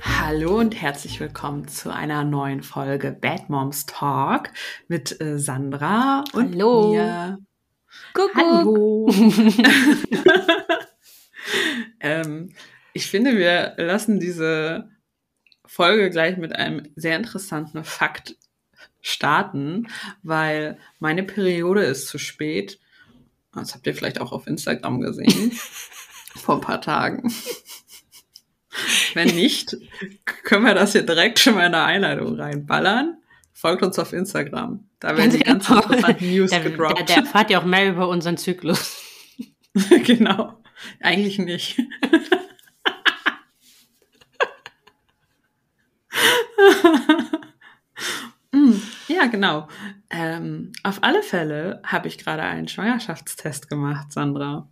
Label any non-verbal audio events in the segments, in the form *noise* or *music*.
Hallo und herzlich willkommen zu einer neuen Folge Bad Moms Talk mit äh, Sandra und Hallo. mir. Kuckuck. Hallo. *laughs* ähm, ich finde, wir lassen diese Folge gleich mit einem sehr interessanten Fakt starten, weil meine Periode ist zu spät. Das habt ihr vielleicht auch auf Instagram gesehen. *laughs* vor ein paar Tagen. Wenn nicht, können wir das hier direkt schon mal in der Einleitung reinballern. Folgt uns auf Instagram. Da werden die ganz Genau. interessanten News Der, gedroppt. der, der erfahrt ja auch mehr über unseren Zyklus. *laughs* genau. Eigentlich nicht. *laughs* Ja, genau. Ähm, auf alle Fälle habe ich gerade einen Schwangerschaftstest gemacht, Sandra.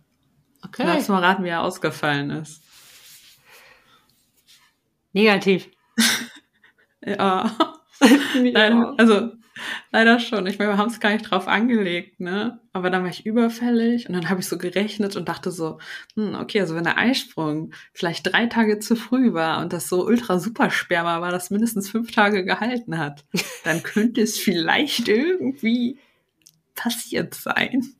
Okay. Du mal raten, wie er ausgefallen ist? Negativ. *laughs* Ja. *laughs* Leider, also leider schon. Ich meine, wir haben es gar nicht drauf angelegt, ne? Aber dann war ich überfällig und dann habe ich so gerechnet und dachte so, hm, okay, also wenn der Eisprung vielleicht drei Tage zu früh war und das so ultra super Sperma war, das mindestens fünf Tage gehalten hat, *laughs* dann könnte es vielleicht irgendwie passiert sein.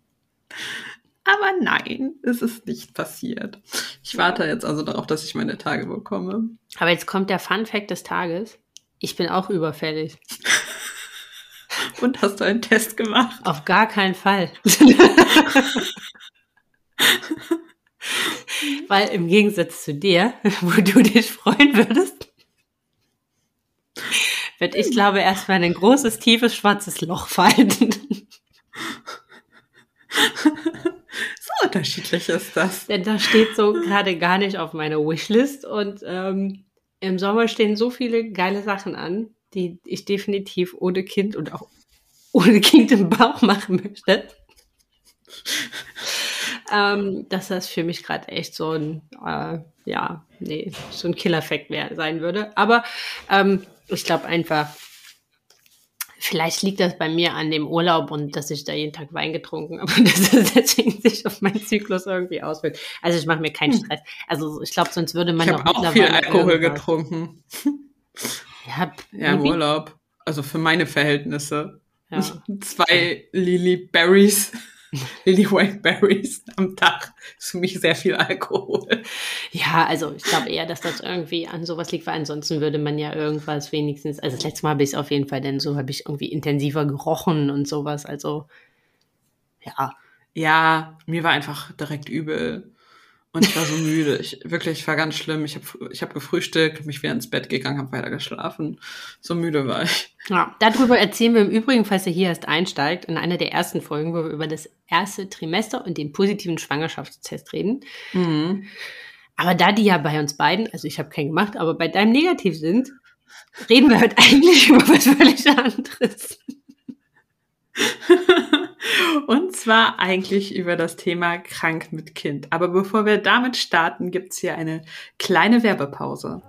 Aber nein, es ist nicht passiert. Ich warte jetzt also darauf, dass ich meine Tage bekomme. Aber jetzt kommt der Fun Fact des Tages. Ich bin auch überfällig. *laughs* *laughs* Und hast du einen Test gemacht? Auf gar keinen Fall. *laughs* Weil im Gegensatz zu dir, wo du dich freuen würdest, wird ich glaube erstmal in ein großes, tiefes, schwarzes Loch fallen. So unterschiedlich ist das. Denn das steht so gerade gar nicht auf meiner Wishlist. Und ähm, im Sommer stehen so viele geile Sachen an, die ich definitiv ohne Kind und auch ohne Kind im Bauch machen möchte. ähm, dass das für mich gerade echt so ein, äh, ja, nee, so ein Killer-Fact sein würde. Aber ähm, ich glaube einfach, vielleicht liegt das bei mir an dem Urlaub und dass ich da jeden Tag Wein getrunken habe *laughs* und dass das deswegen sich auf meinen Zyklus irgendwie auswirkt. Also ich mache mir keinen Stress. Also ich glaube, sonst würde man Ich habe auch viel Alkohol irgendwas- getrunken. Ja, Ja, im. Urlaub. Also für meine Verhältnisse. Ja. *laughs* Zwei Lily Berries, *laughs* Lily White Berries am Tag ist für mich sehr viel Alkohol. Ja, also ich glaube eher, dass das irgendwie an sowas liegt, weil ansonsten würde man ja irgendwas wenigstens, also das letzte Mal habe ich es auf jeden Fall, denn so habe ich irgendwie intensiver gerochen und sowas, also ja, Ja, mir war einfach direkt übel. Und ich war so müde. Ich, wirklich, war ganz schlimm. Ich habe ich hab gefrühstückt, mich wieder ins Bett gegangen, habe weiter geschlafen. So müde war ich. Ja, darüber erzählen wir im Übrigen, falls ihr hier erst einsteigt, in einer der ersten Folgen, wo wir über das erste Trimester und den positiven Schwangerschaftstest reden. Mhm. Aber da die ja bei uns beiden, also ich habe keinen gemacht, aber bei deinem negativ sind, reden wir heute *laughs* eigentlich über was völlig anderes. *laughs* Und zwar eigentlich über das Thema krank mit Kind. Aber bevor wir damit starten, gibt's hier eine kleine Werbepause.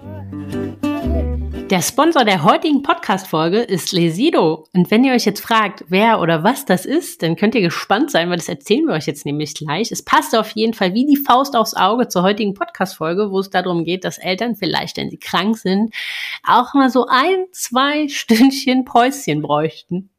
Der Sponsor der heutigen Podcast-Folge ist Lesido. Und wenn ihr euch jetzt fragt, wer oder was das ist, dann könnt ihr gespannt sein, weil das erzählen wir euch jetzt nämlich gleich. Es passt auf jeden Fall wie die Faust aufs Auge zur heutigen Podcast-Folge, wo es darum geht, dass Eltern vielleicht, wenn sie krank sind, auch mal so ein, zwei Stündchen Päuschen bräuchten.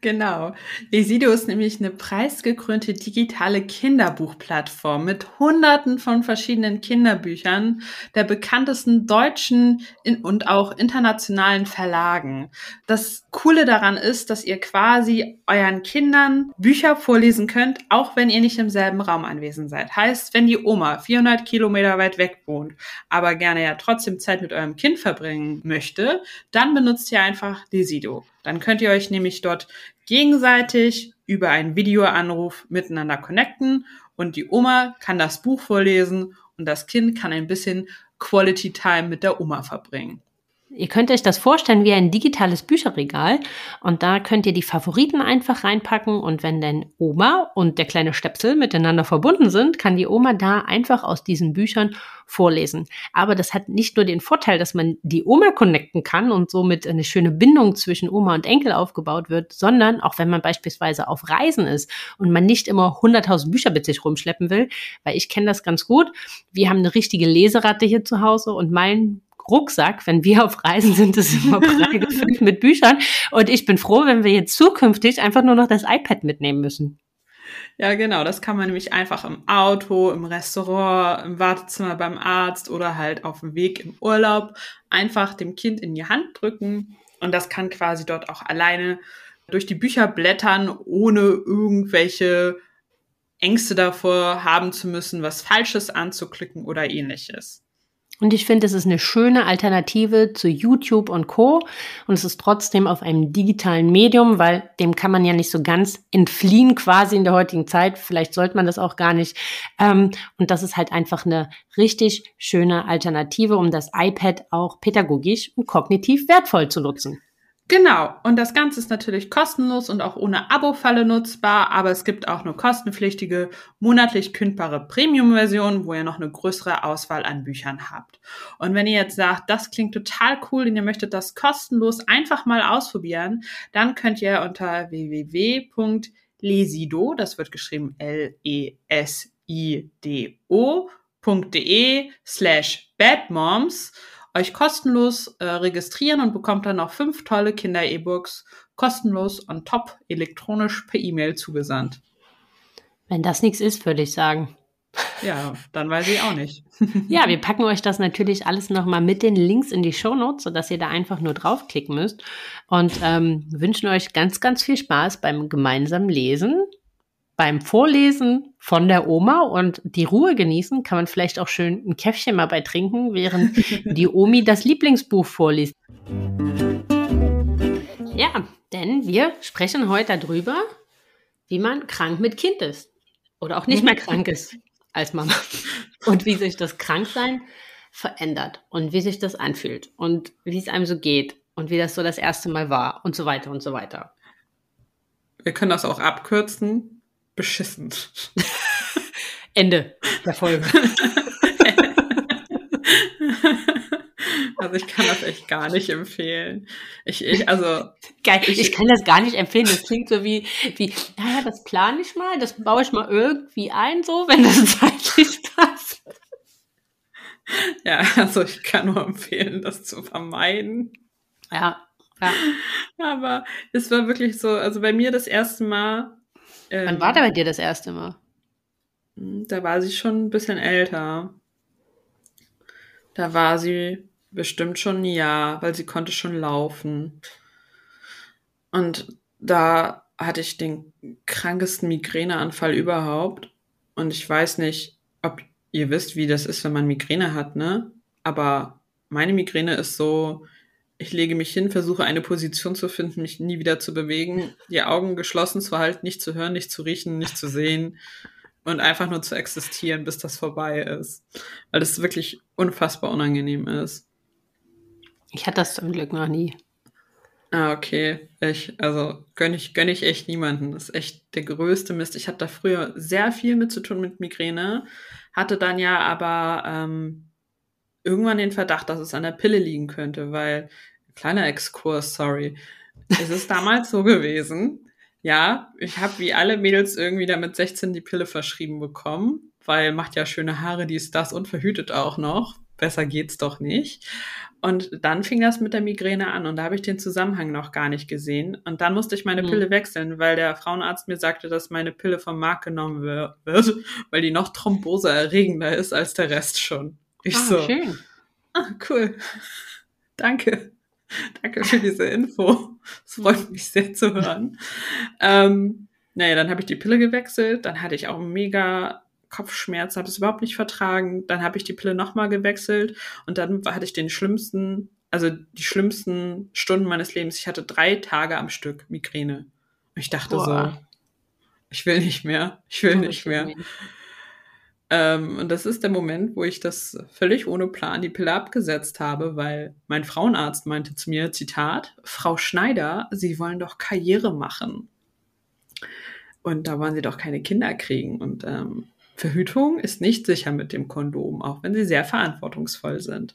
Genau. Lesido ist nämlich eine preisgekrönte digitale Kinderbuchplattform mit hunderten von verschiedenen Kinderbüchern der bekanntesten deutschen und auch internationalen Verlagen. Das Coole daran ist, dass ihr quasi euren Kindern Bücher vorlesen könnt, auch wenn ihr nicht im selben Raum anwesend seid. Heißt, wenn die Oma 400 Kilometer weit weg wohnt, aber gerne ja trotzdem Zeit mit eurem Kind verbringen möchte, dann benutzt ihr einfach Lesido. Dann könnt ihr euch nämlich dort gegenseitig über einen Videoanruf miteinander connecten und die Oma kann das Buch vorlesen und das Kind kann ein bisschen Quality Time mit der Oma verbringen. Ihr könnt euch das vorstellen wie ein digitales Bücherregal und da könnt ihr die Favoriten einfach reinpacken und wenn dann Oma und der kleine Stöpsel miteinander verbunden sind, kann die Oma da einfach aus diesen Büchern vorlesen. Aber das hat nicht nur den Vorteil, dass man die Oma connecten kann und somit eine schöne Bindung zwischen Oma und Enkel aufgebaut wird, sondern auch wenn man beispielsweise auf Reisen ist und man nicht immer 100.000 Bücher mit sich rumschleppen will, weil ich kenne das ganz gut. Wir haben eine richtige Leseratte hier zu Hause und mein Rucksack, wenn wir auf Reisen sind, ist immer *laughs* prall gefüllt mit Büchern. Und ich bin froh, wenn wir jetzt zukünftig einfach nur noch das iPad mitnehmen müssen. Ja, genau. Das kann man nämlich einfach im Auto, im Restaurant, im Wartezimmer beim Arzt oder halt auf dem Weg im Urlaub einfach dem Kind in die Hand drücken. Und das kann quasi dort auch alleine durch die Bücher blättern, ohne irgendwelche Ängste davor haben zu müssen, was Falsches anzuklicken oder ähnliches. Und ich finde, es ist eine schöne Alternative zu YouTube und Co. Und es ist trotzdem auf einem digitalen Medium, weil dem kann man ja nicht so ganz entfliehen quasi in der heutigen Zeit. Vielleicht sollte man das auch gar nicht. Ähm, und das ist halt einfach eine richtig schöne Alternative, um das iPad auch pädagogisch und kognitiv wertvoll zu nutzen. Genau, und das Ganze ist natürlich kostenlos und auch ohne Abo-Falle nutzbar, aber es gibt auch eine kostenpflichtige, monatlich kündbare Premium-Version, wo ihr noch eine größere Auswahl an Büchern habt. Und wenn ihr jetzt sagt, das klingt total cool und ihr möchtet das kostenlos einfach mal ausprobieren, dann könnt ihr unter www.lesido, das wird geschrieben L-E-S-I-D-O.de slash badmoms euch kostenlos äh, registrieren und bekommt dann noch fünf tolle Kinder-E-Books kostenlos on top elektronisch per E-Mail zugesandt. Wenn das nichts ist, würde ich sagen. Ja, dann weiß ich auch nicht. *laughs* ja, wir packen euch das natürlich alles nochmal mit den Links in die Show Notes, sodass ihr da einfach nur draufklicken müsst und ähm, wünschen euch ganz, ganz viel Spaß beim gemeinsamen Lesen beim Vorlesen von der Oma und die Ruhe genießen, kann man vielleicht auch schön ein Käffchen mal bei trinken, während *laughs* die Omi das Lieblingsbuch vorliest. Ja, denn wir sprechen heute darüber, wie man krank mit Kind ist oder auch nicht mehr krank ist als Mama *laughs* und wie sich das Kranksein verändert und wie sich das anfühlt und wie es einem so geht und wie das so das erste Mal war und so weiter und so weiter. Wir können das auch abkürzen beschissen. *laughs* Ende der Folge. *laughs* Also ich kann das echt gar nicht empfehlen. Ich, ich also *laughs* geil. Ich, ich, kann das gar nicht empfehlen. Das klingt so wie wie naja, das plane ich mal, das baue ich mal irgendwie ein, so wenn das zeitlich passt. Ja, also ich kann nur empfehlen, das zu vermeiden. Ja, ja. Aber es war wirklich so, also bei mir das erste Mal ähm, Wann war da bei dir das erste Mal? Da war sie schon ein bisschen älter. Da war sie bestimmt schon ein Jahr, weil sie konnte schon laufen. Und da hatte ich den krankesten Migräneanfall überhaupt. Und ich weiß nicht, ob ihr wisst, wie das ist, wenn man Migräne hat, ne? Aber meine Migräne ist so, ich lege mich hin, versuche eine Position zu finden, mich nie wieder zu bewegen, die Augen geschlossen zu halten, nicht zu hören, nicht zu riechen, nicht zu sehen und einfach nur zu existieren, bis das vorbei ist. Weil das wirklich unfassbar unangenehm ist. Ich hatte das zum Glück noch nie. Ah, okay. Ich, also gönne ich, gönn ich echt niemanden. Das ist echt der größte Mist. Ich hatte da früher sehr viel mit zu tun mit Migräne, hatte dann ja aber ähm, irgendwann den Verdacht, dass es an der Pille liegen könnte, weil, kleiner Exkurs, sorry, es ist damals so gewesen, ja, ich habe wie alle Mädels irgendwie damit 16 die Pille verschrieben bekommen, weil macht ja schöne Haare, dies, das und verhütet auch noch. Besser geht's doch nicht. Und dann fing das mit der Migräne an und da habe ich den Zusammenhang noch gar nicht gesehen. Und dann musste ich meine mhm. Pille wechseln, weil der Frauenarzt mir sagte, dass meine Pille vom Markt genommen wird, weil die noch thromboseerregender ist als der Rest schon. Ich ah, so. Schön. Ah, cool. Danke. Danke für diese Info. Es freut mich sehr zu hören. ähm, naja, dann habe ich die Pille gewechselt. Dann hatte ich auch mega Kopfschmerzen, habe es überhaupt nicht vertragen. Dann habe ich die Pille nochmal gewechselt und dann hatte ich den schlimmsten, also die schlimmsten Stunden meines Lebens. Ich hatte drei Tage am Stück Migräne. Ich dachte Boah. so, ich will nicht mehr, ich will oh, nicht mehr. Ähm, und das ist der Moment, wo ich das völlig ohne Plan die Pille abgesetzt habe, weil mein Frauenarzt meinte zu mir, Zitat, Frau Schneider, Sie wollen doch Karriere machen. Und da wollen Sie doch keine Kinder kriegen. Und ähm, Verhütung ist nicht sicher mit dem Kondom, auch wenn sie sehr verantwortungsvoll sind.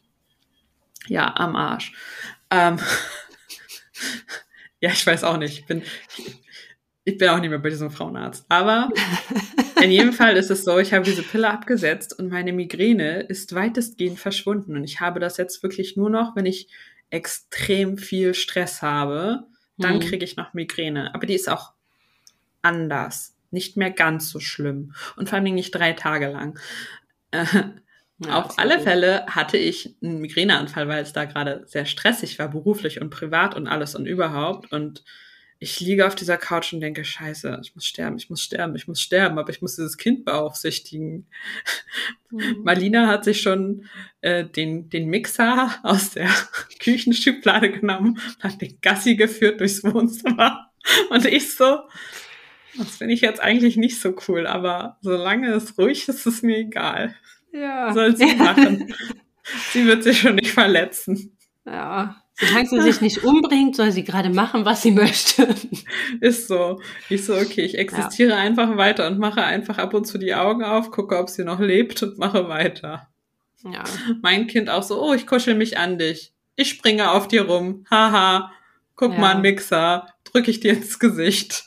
Ja, am Arsch. Ähm, *laughs* ja, ich weiß auch nicht. Ich bin, ich bin auch nicht mehr bei diesem Frauenarzt. Aber in jedem Fall ist es so, ich habe diese Pille abgesetzt und meine Migräne ist weitestgehend verschwunden. Und ich habe das jetzt wirklich nur noch, wenn ich extrem viel Stress habe, dann hm. kriege ich noch Migräne. Aber die ist auch anders. Nicht mehr ganz so schlimm. Und vor allem nicht drei Tage lang. Äh, *laughs* ja, Auf alle gut. Fälle hatte ich einen Migräneanfall, weil es da gerade sehr stressig war, beruflich und privat und alles und überhaupt. Und ich liege auf dieser Couch und denke, scheiße, ich muss sterben, ich muss sterben, ich muss sterben, aber ich muss dieses Kind beaufsichtigen. Mhm. Marlina hat sich schon äh, den, den Mixer aus der *laughs* Küchenschublade genommen, hat den Gassi geführt durchs Wohnzimmer. Und ich so, das finde ich jetzt eigentlich nicht so cool, aber solange es ruhig ist, ist es mir egal. Ja. Soll sie *laughs* machen. sie wird sich schon nicht verletzen. Ja, Solange sie sich nicht umbringt, soll sie gerade machen, was sie möchte. Ist so. Ich so, okay, ich existiere ja. einfach weiter und mache einfach ab und zu die Augen auf, gucke, ob sie noch lebt und mache weiter. Ja. Mein Kind auch so, oh, ich kuschel mich an dich. Ich springe auf dir rum. Haha. Guck ja. mal, ein Mixer. Drück ich dir ins Gesicht.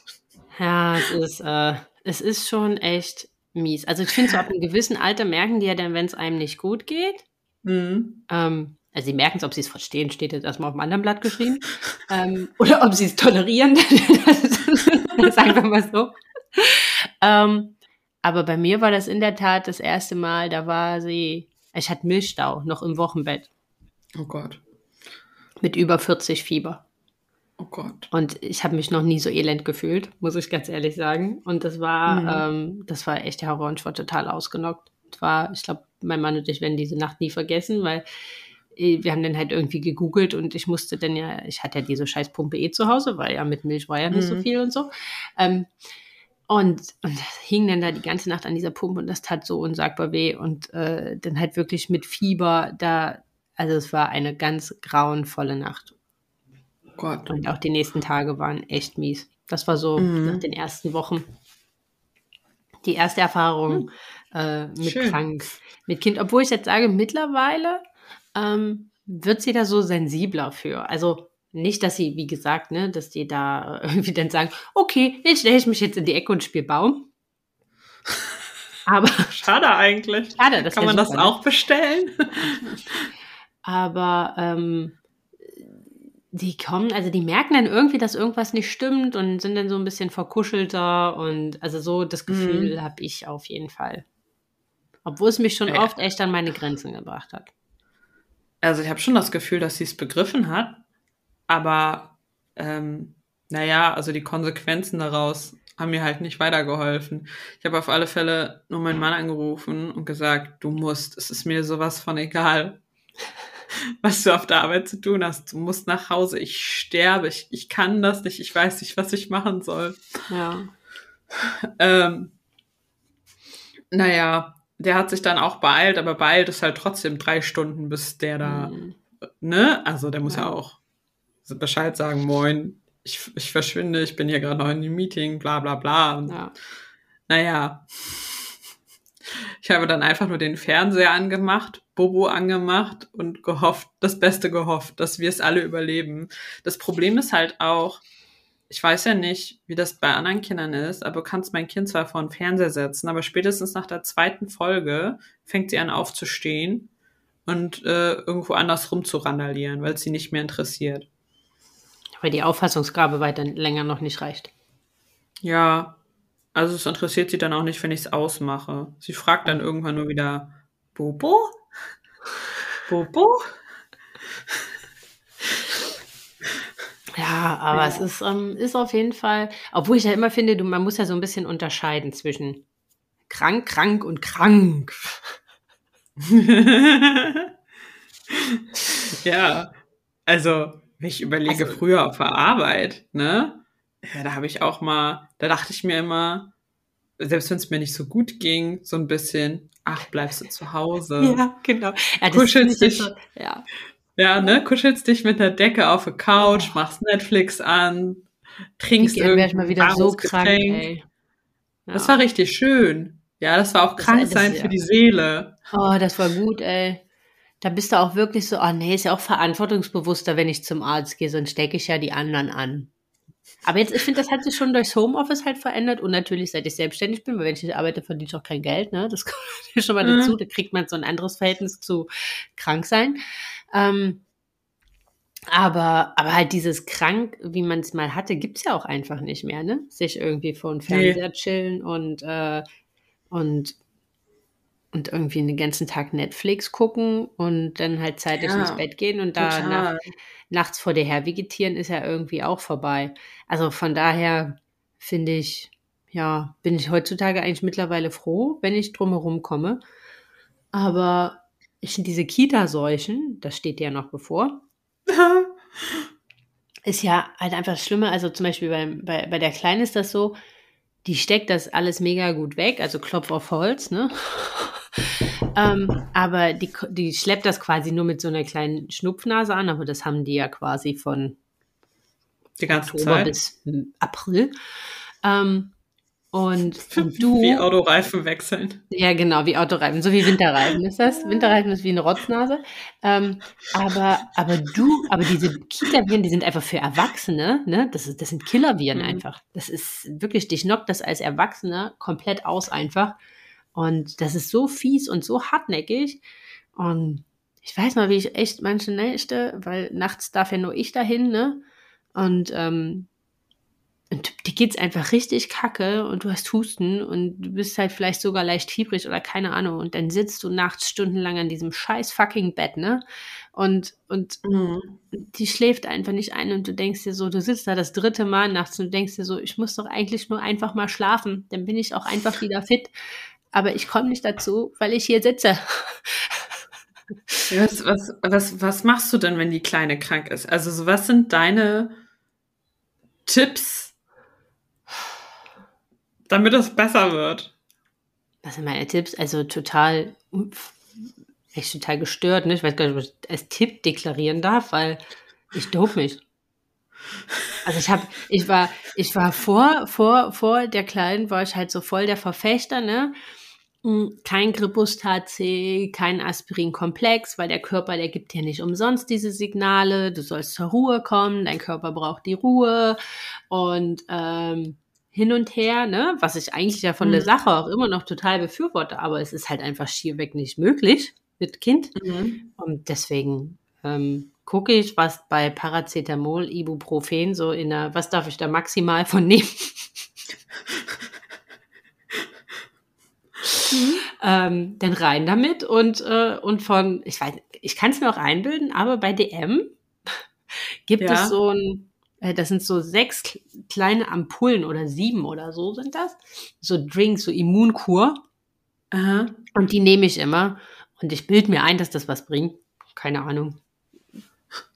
Ja, es ist, äh, es ist schon echt mies. Also ich finde, so ab einem gewissen Alter merken die ja dann, wenn es einem nicht gut geht. Mhm. Ähm, also sie merken es, ob sie es verstehen, steht jetzt erstmal auf dem anderen Blatt geschrieben. *laughs* ähm, oder ob sie es tolerieren, *laughs* sagen wir mal so. Ähm, aber bei mir war das in der Tat das erste Mal, da war sie, ich hatte Milchstau, noch im Wochenbett. Oh Gott. Mit über 40 Fieber. Oh Gott. Und ich habe mich noch nie so elend gefühlt, muss ich ganz ehrlich sagen. Und das war, mhm. ähm, das war echt der Horror und ich war total ausgenockt. Das war, ich glaube, mein Mann und ich werden diese Nacht nie vergessen, weil wir haben dann halt irgendwie gegoogelt und ich musste dann ja, ich hatte ja diese scheiß Pumpe eh zu Hause, weil ja mit Milch war ja nicht mhm. so viel und so. Ähm, und, und hing dann da die ganze Nacht an dieser Pumpe und das tat so unsagbar weh und äh, dann halt wirklich mit Fieber da, also es war eine ganz grauenvolle Nacht. Gott. Und auch die nächsten Tage waren echt mies. Das war so mhm. nach den ersten Wochen die erste Erfahrung mhm. äh, mit Schön. krank, mit Kind. Obwohl ich jetzt sage, mittlerweile ähm, wird sie da so sensibler für. Also nicht, dass sie, wie gesagt, ne, dass die da *laughs* irgendwie dann sagen, okay, jetzt stelle ich mich jetzt in die Ecke und spiele Baum. Aber *laughs* schade eigentlich. Schade, das kann man super, das auch bestellen. *laughs* Aber ähm, die kommen, also die merken dann irgendwie, dass irgendwas nicht stimmt und sind dann so ein bisschen verkuschelter und also so das Gefühl mhm. habe ich auf jeden Fall. Obwohl es mich schon ja. oft echt an meine Grenzen gebracht hat. Also ich habe schon das Gefühl, dass sie es begriffen hat, aber ähm, naja, also die Konsequenzen daraus haben mir halt nicht weitergeholfen. Ich habe auf alle Fälle nur meinen Mann angerufen und gesagt, du musst, es ist mir sowas von egal, *laughs* was du auf der Arbeit zu tun hast. Du musst nach Hause, ich sterbe, ich, ich kann das nicht, ich weiß nicht, was ich machen soll. Ja. Ähm, naja, der hat sich dann auch beeilt, aber beeilt ist halt trotzdem drei Stunden, bis der da, mhm. ne? Also der muss ja, ja auch Bescheid sagen, moin, ich, ich verschwinde, ich bin hier gerade noch in einem Meeting, bla bla bla. Und, ja. Naja. Ich habe dann einfach nur den Fernseher angemacht, Bobo angemacht und gehofft, das Beste gehofft, dass wir es alle überleben. Das Problem ist halt auch, ich weiß ja nicht, wie das bei anderen Kindern ist, aber du kannst mein Kind zwar vor den Fernseher setzen, aber spätestens nach der zweiten Folge fängt sie an aufzustehen und äh, irgendwo anders rumzurandalieren, weil es sie nicht mehr interessiert. Weil die Auffassungsgabe weiter länger noch nicht reicht. Ja, also es interessiert sie dann auch nicht, wenn ich es ausmache. Sie fragt dann irgendwann nur wieder, Bobo? Bobo? Ja, aber ja. es ist, ähm, ist auf jeden Fall, obwohl ich ja immer finde, du, man muss ja so ein bisschen unterscheiden zwischen krank, krank und krank. *laughs* ja, also, wenn ich überlege, also, früher auf der Arbeit, ne? Ja, da habe ich auch mal, da dachte ich mir immer, selbst wenn es mir nicht so gut ging, so ein bisschen, ach, bleibst du zu Hause. Ja, genau. Ja, Kuschelst dich, so, ja. Ja, ne, kuschelst dich mit der Decke auf der Couch, machst Netflix an, trinkst irgendwie mal wieder so krank, ey. Ja. Das war richtig schön. Ja, das war auch krank das, sein das, für ja. die Seele. Oh, das war gut, ey. Da bist du auch wirklich so, oh nee, ist ja auch verantwortungsbewusster, wenn ich zum Arzt gehe, sonst stecke ich ja die anderen an. Aber jetzt, ich finde, das hat sich schon durchs Homeoffice halt verändert und natürlich, seit ich selbstständig bin, weil wenn ich nicht arbeite, verdiene ich auch kein Geld, ne? Das *laughs* kommt schon mal mhm. dazu, da kriegt man so ein anderes Verhältnis zu krank sein. Ähm, aber, aber halt dieses krank, wie man es mal hatte, gibt's ja auch einfach nicht mehr, ne? Sich irgendwie vor dem Fernseher nee. chillen und, äh, und, und irgendwie den ganzen Tag Netflix gucken und dann halt zeitig ja, ins Bett gehen und da nach, nachts vor dir her vegetieren ist ja irgendwie auch vorbei. Also von daher finde ich, ja, bin ich heutzutage eigentlich mittlerweile froh, wenn ich drumherum komme. Aber finde diese Kita-Seuchen, das steht ja noch bevor, *laughs* ist ja halt einfach schlimmer. Also zum Beispiel bei, bei, bei der Kleinen ist das so, die steckt das alles mega gut weg, also Klopf auf Holz, ne? *laughs* ähm, aber die, die schleppt das quasi nur mit so einer kleinen Schnupfnase an, aber das haben die ja quasi von die ganze Oktober Zeit. bis April. Ähm, und, und *laughs* du. Wie Autoreifen wechseln. Ja, genau, wie Autoreifen. So wie Winterreifen ist das. Winterreifen ist wie eine Rotznase. Ähm, aber, aber du, aber diese Kita-Viren, die sind einfach für Erwachsene, ne? Das, ist, das sind Killer-Viren mhm. einfach. Das ist wirklich, dich knockt das als Erwachsener komplett aus einfach. Und das ist so fies und so hartnäckig. Und ich weiß mal, wie ich echt manche Nächte, weil nachts darf ja nur ich dahin, ne? Und ähm, und dir geht's einfach richtig kacke und du hast Husten und du bist halt vielleicht sogar leicht fiebrig oder keine Ahnung und dann sitzt du nachts stundenlang an diesem scheiß fucking Bett, ne? Und, und mhm. die schläft einfach nicht ein und du denkst dir so, du sitzt da das dritte Mal nachts und du denkst dir so, ich muss doch eigentlich nur einfach mal schlafen, dann bin ich auch einfach wieder fit. Aber ich komme nicht dazu, weil ich hier sitze. Was, was, was, was machst du denn, wenn die Kleine krank ist? Also, was sind deine Tipps, damit es besser wird. Was sind meine Tipps? Also total, echt total gestört. Ne? Ich weiß gar nicht, ob ich als Tipp deklarieren darf, weil ich dope mich. Also ich habe, ich war, ich war vor, vor, vor der Kleinen war ich halt so voll der Verfechter, ne? Hm, kein Gripustat C, kein Aspirin-Komplex, weil der Körper, der gibt ja nicht umsonst diese Signale. Du sollst zur Ruhe kommen, dein Körper braucht die Ruhe und ähm, hin und her, ne, was ich eigentlich ja von mhm. der Sache auch immer noch total befürworte, aber es ist halt einfach schierweg nicht möglich mit Kind. Mhm. Und deswegen ähm, gucke ich, was bei Paracetamol, Ibuprofen so in der, was darf ich da maximal von nehmen? mhm. ähm, dann rein damit und, äh, und von, ich weiß, ich kann es mir auch einbilden, aber bei DM *laughs* gibt ja. es so ein das sind so sechs kleine Ampullen oder sieben oder so sind das. So Drinks, so Immunkur. Aha. Und die nehme ich immer. Und ich bilde mir ein, dass das was bringt. Keine Ahnung.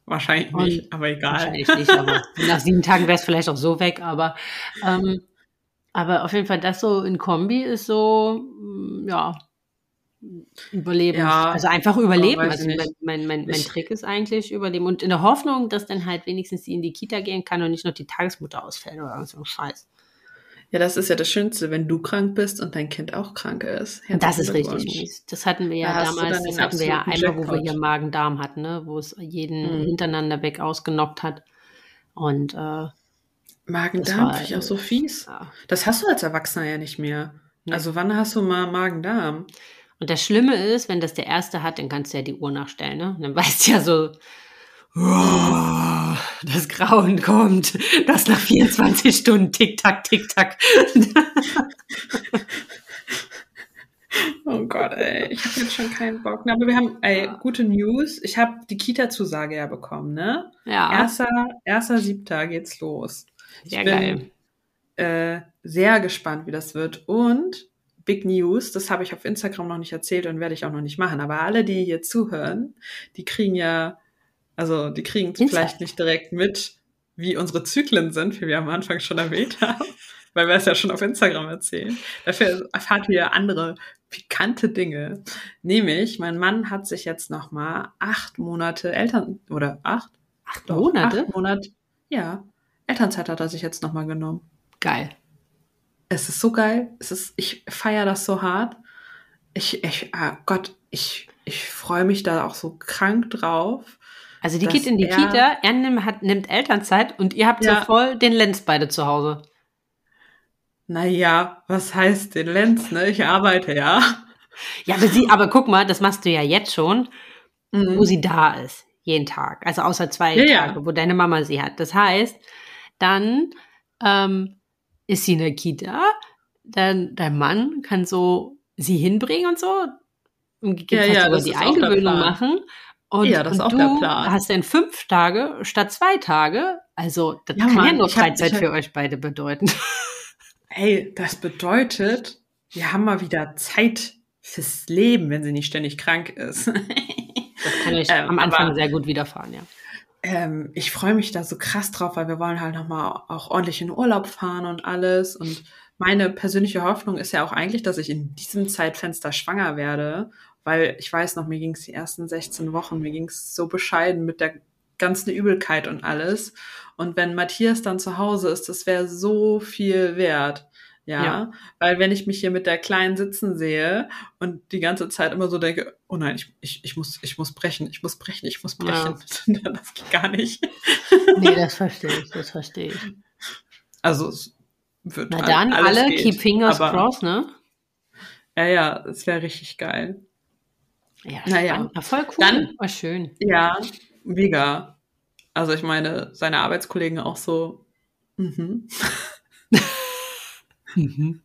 Wahrscheinlich nicht, und aber egal. Wahrscheinlich nicht, aber *laughs* nach sieben Tagen wäre es vielleicht auch so weg. Aber, ähm, aber auf jeden Fall das so in Kombi ist so, mm, ja, Überleben. Ja, also einfach überleben. Also mein, mein, mein, mein Trick ist eigentlich überleben. Und in der Hoffnung, dass dann halt wenigstens sie in die Kita gehen kann und nicht noch die Tagesmutter ausfällt oder so Scheiß. Ja, das ist ja das Schönste, wenn du krank bist und dein Kind auch krank ist. Herzlichen das ist richtig mies. Das hatten wir ja da damals, das hatten wir ja einmal, Jackpot. wo wir hier Magen-Darm hatten, ne? wo es jeden mhm. hintereinander weg ausgenockt hat. Und äh, Magen-Darm finde ich auch so fies. Ja. Das hast du als Erwachsener ja nicht mehr. Also wann hast du mal Magen-Darm? Und das Schlimme ist, wenn das der Erste hat, dann kannst du ja die Uhr nachstellen. Ne? dann *laughs* weißt du ja so, das Grauen kommt. Das nach 24 Stunden Tick-Tack, Tick-Tack. *laughs* Oh Gott, ey, ich habe jetzt schon keinen Bock. Aber wir haben, ey, gute News. Ich habe die Kita-Zusage ja bekommen, ne? Ja. Erster, erster Siebter geht's los. Sehr ich bin, geil. Äh, sehr gespannt, wie das wird. Und Big News, das habe ich auf Instagram noch nicht erzählt und werde ich auch noch nicht machen. Aber alle, die hier zuhören, die kriegen ja, also die kriegen vielleicht nicht direkt mit, wie unsere Zyklen sind, wie wir am Anfang schon erwähnt *laughs* haben, weil wir es ja schon auf Instagram erzählen. Dafür erfahrt ihr andere pikante Dinge. Nämlich, mein Mann hat sich jetzt noch mal acht Monate Eltern oder acht? Acht Monate? Acht Monate, ja. Elternzeit hat er sich jetzt noch mal genommen. Geil. Es ist so geil. Es ist, ich feiere das so hart. Ich, ich, ah Gott, ich, ich freue mich da auch so krank drauf. Also die geht in die er, Kita, er nimmt, hat, nimmt Elternzeit und ihr habt ja. so voll den Lenz beide zu Hause. Naja, was heißt den Lenz, ne? Ich arbeite ja. Ja, aber sie, aber guck mal, das machst du ja jetzt schon, mhm. wo sie da ist. Jeden Tag. Also außer zwei ja, Tage, ja. wo deine Mama sie hat. Das heißt, dann ähm, ist sie in der Kita, dann dein Mann kann so sie hinbringen und so. Und ja, ja, die Eingewöhnung machen. Und, ja, das ist auch du der Plan. hast dann fünf Tage statt zwei Tage. Also, das ja, kann Mann, ja nur Freizeit hab, für euch beide bedeuten. *laughs* Hey, das bedeutet, wir haben mal wieder Zeit fürs Leben, wenn sie nicht ständig krank ist. das kann ich *laughs* ähm, am Anfang aber, sehr gut widerfahren, ja. Ähm, ich freue mich da so krass drauf, weil wir wollen halt nochmal auch ordentlich in Urlaub fahren und alles. Und meine persönliche Hoffnung ist ja auch eigentlich, dass ich in diesem Zeitfenster schwanger werde weil ich weiß noch, mir ging es die ersten 16 Wochen, mir ging es so bescheiden mit der ganzen Übelkeit und alles. Und wenn Matthias dann zu Hause ist, das wäre so viel wert. Ja, ja, weil wenn ich mich hier mit der Kleinen sitzen sehe und die ganze Zeit immer so denke, oh nein, ich, ich, ich, muss, ich muss brechen, ich muss brechen, ich muss brechen, ja. *laughs* das geht gar nicht. Nee, das verstehe ich, das verstehe ich. Also es wird Na dann, alle geht, keep fingers crossed, ne? Ja, ja, es wäre richtig geil. Ja, naja. voll cool. Dann, war schön. Ja, mega. Also ich meine, seine Arbeitskollegen auch so. Mhm. *laughs* mhm.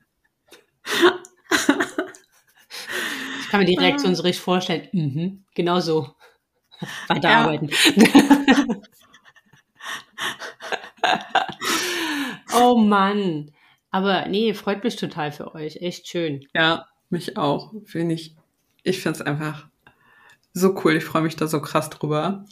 ich kann mir die Reaktion so richtig vorstellen. Mhm. Genau so. *laughs* Weiterarbeiten. *laughs* oh Mann. Aber nee, freut mich total für euch. Echt schön. Ja, mich auch. Finde ich ich finde es einfach so cool. Ich freue mich da so krass drüber.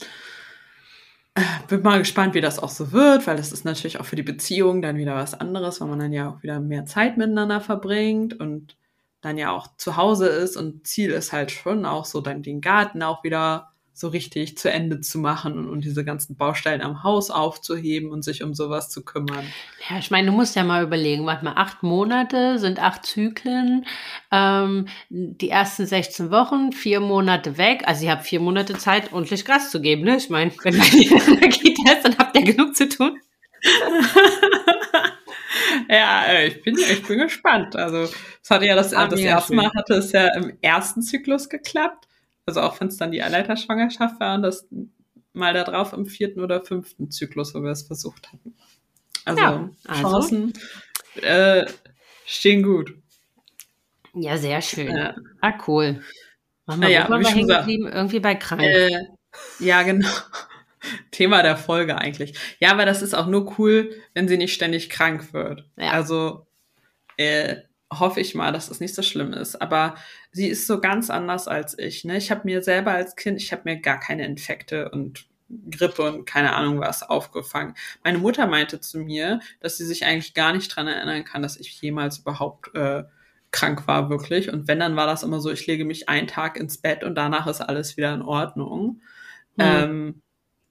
Bin mal gespannt, wie das auch so wird, weil das ist natürlich auch für die Beziehung dann wieder was anderes, weil man dann ja auch wieder mehr Zeit miteinander verbringt und dann ja auch zu Hause ist und Ziel ist halt schon auch so dann den Garten auch wieder so richtig zu Ende zu machen und, und, diese ganzen Baustellen am Haus aufzuheben und sich um sowas zu kümmern. Ja, ich meine, du musst ja mal überlegen, warte mal, acht Monate sind acht Zyklen, ähm, die ersten 16 Wochen, vier Monate weg, also ihr habt vier Monate Zeit, ordentlich Gras zu geben, ne? Ich meine, wenn man die Energie *laughs* ist, dann habt ihr genug zu tun. *laughs* ja, äh, ich bin, ich bin gespannt. Also, es hatte ja das, ah, das erste Mal hatte es ja im ersten Zyklus geklappt. Also auch wenn es dann die Eileiterschwangerschaft war und das mal da drauf im vierten oder fünften Zyklus, wo wir es versucht hatten. Also, ja, also. Chancen äh, stehen gut. Ja, sehr schön. Ja. Ah, cool. Machen wir naja, mal hängen geblieben, irgendwie bei krank. Äh, ja, genau. *laughs* Thema der Folge eigentlich. Ja, aber das ist auch nur cool, wenn sie nicht ständig krank wird. Ja. Also äh, hoffe ich mal, dass das nicht so schlimm ist. Aber sie ist so ganz anders als ich. Ne? Ich habe mir selber als Kind, ich habe mir gar keine Infekte und Grippe und keine Ahnung was aufgefangen. Meine Mutter meinte zu mir, dass sie sich eigentlich gar nicht dran erinnern kann, dass ich jemals überhaupt äh, krank war, wirklich. Und wenn, dann war das immer so, ich lege mich einen Tag ins Bett und danach ist alles wieder in Ordnung. Mhm. Ähm,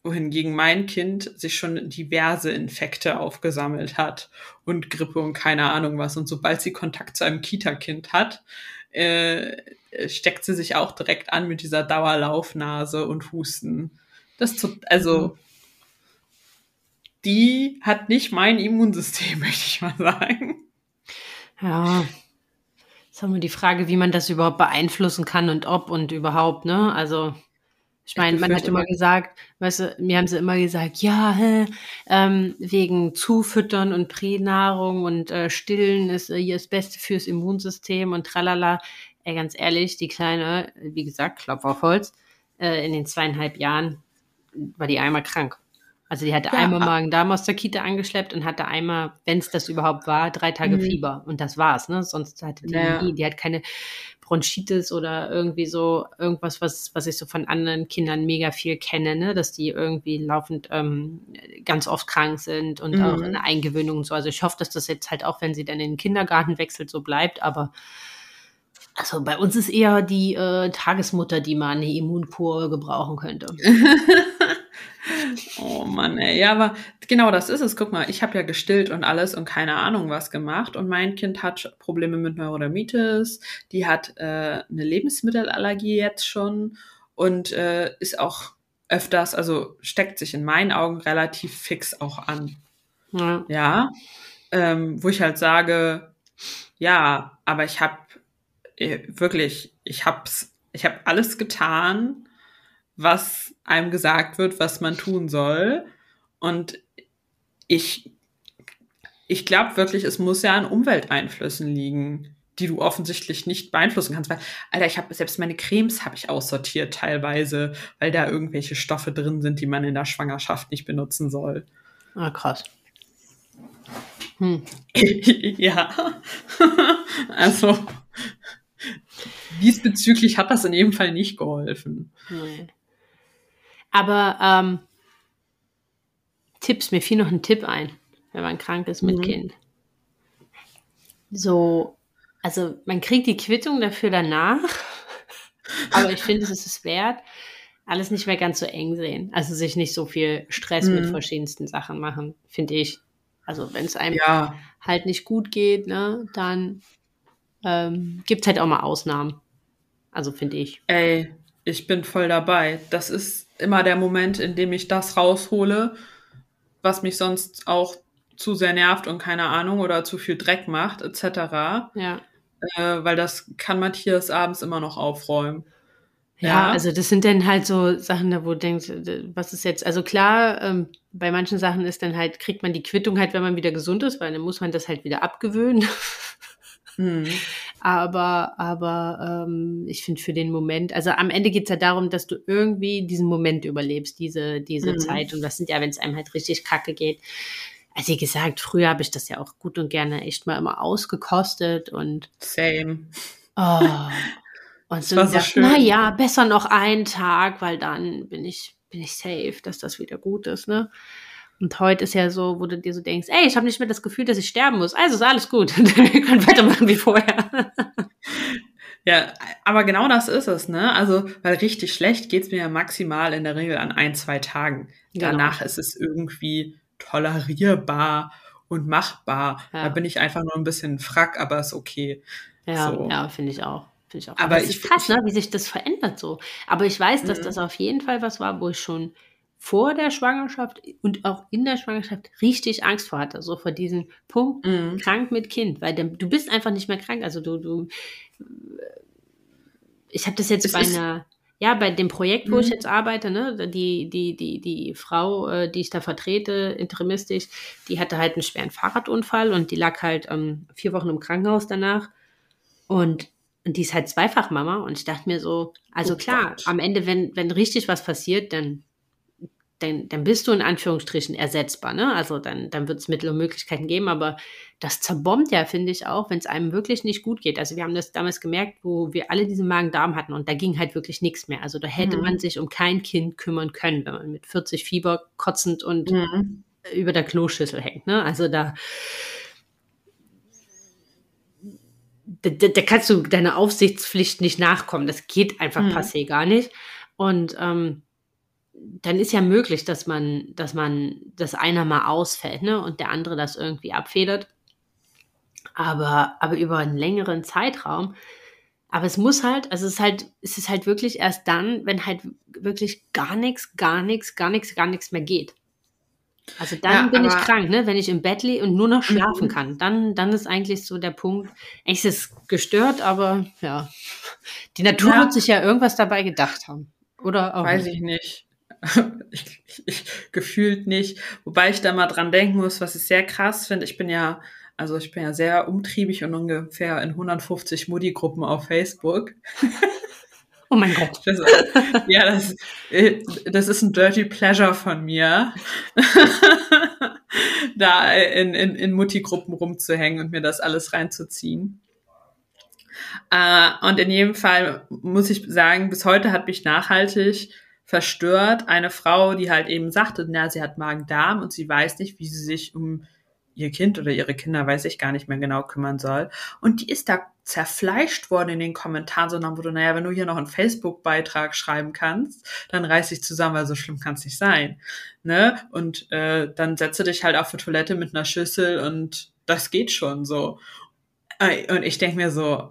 wohingegen mein Kind sich schon diverse Infekte aufgesammelt hat und Grippe und keine Ahnung was. Und sobald sie Kontakt zu einem Kita-Kind hat, äh, steckt sie sich auch direkt an mit dieser Dauerlaufnase und Husten. Das tut, also die hat nicht mein Immunsystem, *laughs* möchte ich mal sagen. Ja. Jetzt haben wir die Frage, wie man das überhaupt beeinflussen kann und ob und überhaupt, ne? Also ich meine, man hat immer gesagt, weißt du, mir haben sie immer gesagt, ja, hä, ähm, wegen Zufüttern und Pränahrung und äh, Stillen ist äh, hier das Beste fürs Immunsystem und tralala. Ey, ganz ehrlich, die Kleine, wie gesagt, Klopf auf Holz, äh, in den zweieinhalb Jahren war die einmal krank. Also die hatte ja. einmal Magen-Darm aus der Kita angeschleppt und hatte einmal, wenn es das überhaupt war, drei Tage mhm. Fieber. Und das war's, ne? Sonst hatte die ja. nie, die hat keine Bronchitis oder irgendwie so irgendwas, was, was ich so von anderen Kindern mega viel kenne, ne? dass die irgendwie laufend ähm, ganz oft krank sind und mhm. auch in Eingewöhnung und so. Also ich hoffe, dass das jetzt halt auch, wenn sie dann in den Kindergarten wechselt, so bleibt, aber also bei uns ist eher die äh, Tagesmutter, die mal eine Immunkur gebrauchen könnte. *laughs* Oh Mann, ey. Ja, aber genau das ist es. Guck mal, ich habe ja gestillt und alles und keine Ahnung was gemacht. Und mein Kind hat Probleme mit Neurodermitis. Die hat äh, eine Lebensmittelallergie jetzt schon und äh, ist auch öfters, also steckt sich in meinen Augen relativ fix auch an. Ja. ja ähm, wo ich halt sage, ja, aber ich habe äh, wirklich, ich hab's, ich habe alles getan, was einem gesagt wird, was man tun soll. Und ich, ich glaube wirklich, es muss ja an Umwelteinflüssen liegen, die du offensichtlich nicht beeinflussen kannst. Weil, Alter, ich habe selbst meine Cremes habe ich aussortiert teilweise, weil da irgendwelche Stoffe drin sind, die man in der Schwangerschaft nicht benutzen soll. Ah, krass. Hm. *laughs* ja. *laughs* also diesbezüglich hat das in jedem Fall nicht geholfen. Nee. Aber ähm, Tipps, mir fiel noch ein Tipp ein, wenn man krank ist mit mhm. Kind. So, also man kriegt die Quittung dafür danach, *laughs* aber ich finde, es ist es wert, alles nicht mehr ganz so eng sehen. Also sich nicht so viel Stress mhm. mit verschiedensten Sachen machen, finde ich. Also wenn es einem ja. halt nicht gut geht, ne, dann ähm, gibt es halt auch mal Ausnahmen. Also finde ich. Ey, ich bin voll dabei. Das ist immer der Moment, in dem ich das raushole, was mich sonst auch zu sehr nervt und keine Ahnung oder zu viel Dreck macht, etc. Ja. Äh, weil das kann Matthias abends immer noch aufräumen. Ja, ja, also das sind dann halt so Sachen, da wo du denkst, was ist jetzt, also klar, ähm, bei manchen Sachen ist dann halt, kriegt man die Quittung halt, wenn man wieder gesund ist, weil dann muss man das halt wieder abgewöhnen. Mhm. *laughs* Aber, aber ähm, ich finde für den Moment, also am Ende geht es ja darum, dass du irgendwie diesen Moment überlebst, diese, diese mhm. Zeit. Und das sind ja, wenn es einem halt richtig kacke geht. Also wie gesagt, früher habe ich das ja auch gut und gerne echt mal immer ausgekostet und. Same. Oh. Und so, so schön. naja, besser noch einen Tag, weil dann bin ich, bin ich safe, dass das wieder gut ist, ne? Und heute ist ja so, wo du dir so denkst, ey, ich habe nicht mehr das Gefühl, dass ich sterben muss. Also ist alles gut. *laughs* Wir können weitermachen wie vorher. *laughs* Ja, aber genau das ist es, ne? Also, weil richtig schlecht geht's mir ja maximal in der Regel an ein, zwei Tagen. Genau. Danach ist es irgendwie tolerierbar und machbar. Ja. Da bin ich einfach nur ein bisschen frack, aber ist okay. Ja, so. ja, finde ich auch. Finde ich auch. Aber, aber es ist krass, ne, wie sich das verändert so. Aber ich weiß, dass mhm. das auf jeden Fall was war, wo ich schon vor der Schwangerschaft und auch in der Schwangerschaft richtig Angst vor hatte, so vor diesem Punkt mhm. krank mit Kind, weil du bist einfach nicht mehr krank, also du du ich habe das jetzt es bei einer ja, bei dem Projekt, wo mhm. ich jetzt arbeite, ne, die, die, die, die Frau, äh, die ich da vertrete, interimistisch, die hatte halt einen schweren Fahrradunfall und die lag halt ähm, vier Wochen im Krankenhaus danach. Und, und die ist halt zweifach Mama. Und ich dachte mir so, also oh klar, Gott. am Ende, wenn, wenn richtig was passiert, dann dann, dann bist du in Anführungsstrichen ersetzbar. Ne? Also dann, dann wird es Mittel und Möglichkeiten geben, aber das zerbombt ja, finde ich auch, wenn es einem wirklich nicht gut geht. Also wir haben das damals gemerkt, wo wir alle diesen Magen-Darm hatten und da ging halt wirklich nichts mehr. Also da hätte mhm. man sich um kein Kind kümmern können, wenn man mit 40 Fieber kotzend und mhm. über der Kloschüssel hängt. Ne? Also da, da, da, kannst du deiner Aufsichtspflicht nicht nachkommen. Das geht einfach mhm. passé gar nicht. Und ähm, dann ist ja möglich, dass man, dass man, dass einer mal ausfällt, ne, und der andere das irgendwie abfedert. Aber, aber über einen längeren Zeitraum. Aber es muss halt, also es ist halt, es ist halt wirklich erst dann, wenn halt wirklich gar nichts, gar nichts, gar nichts, gar nichts mehr geht. Also dann ja, bin ich krank, ne? Wenn ich im Bett liege und nur noch schlafen mhm. kann, dann, dann ist eigentlich so der Punkt. Ist es gestört, aber ja. Die Natur ja. wird sich ja irgendwas dabei gedacht haben. Oder auch Weiß nicht. ich nicht. *laughs* ich, ich, gefühlt nicht. Wobei ich da mal dran denken muss, was ich sehr krass finde. Ich bin ja, also ich bin ja sehr umtriebig und ungefähr in 150 Mutti-Gruppen auf Facebook. Oh mein Gott. Das, ja, das, das ist ein Dirty Pleasure von mir, *laughs* da in, in, in Mutti-Gruppen rumzuhängen und mir das alles reinzuziehen. Uh, und in jedem Fall muss ich sagen, bis heute hat mich nachhaltig verstört eine Frau, die halt eben sagte, na, sie hat Magen-Darm und sie weiß nicht, wie sie sich um ihr Kind oder ihre Kinder, weiß ich gar nicht mehr genau, kümmern soll. Und die ist da zerfleischt worden in den Kommentaren, so nach Motto, naja, wenn du hier noch einen Facebook-Beitrag schreiben kannst, dann reiß dich zusammen, weil so schlimm kann es nicht sein. Ne? Und äh, dann setze dich halt auf die Toilette mit einer Schüssel und das geht schon so. Und ich denke mir so,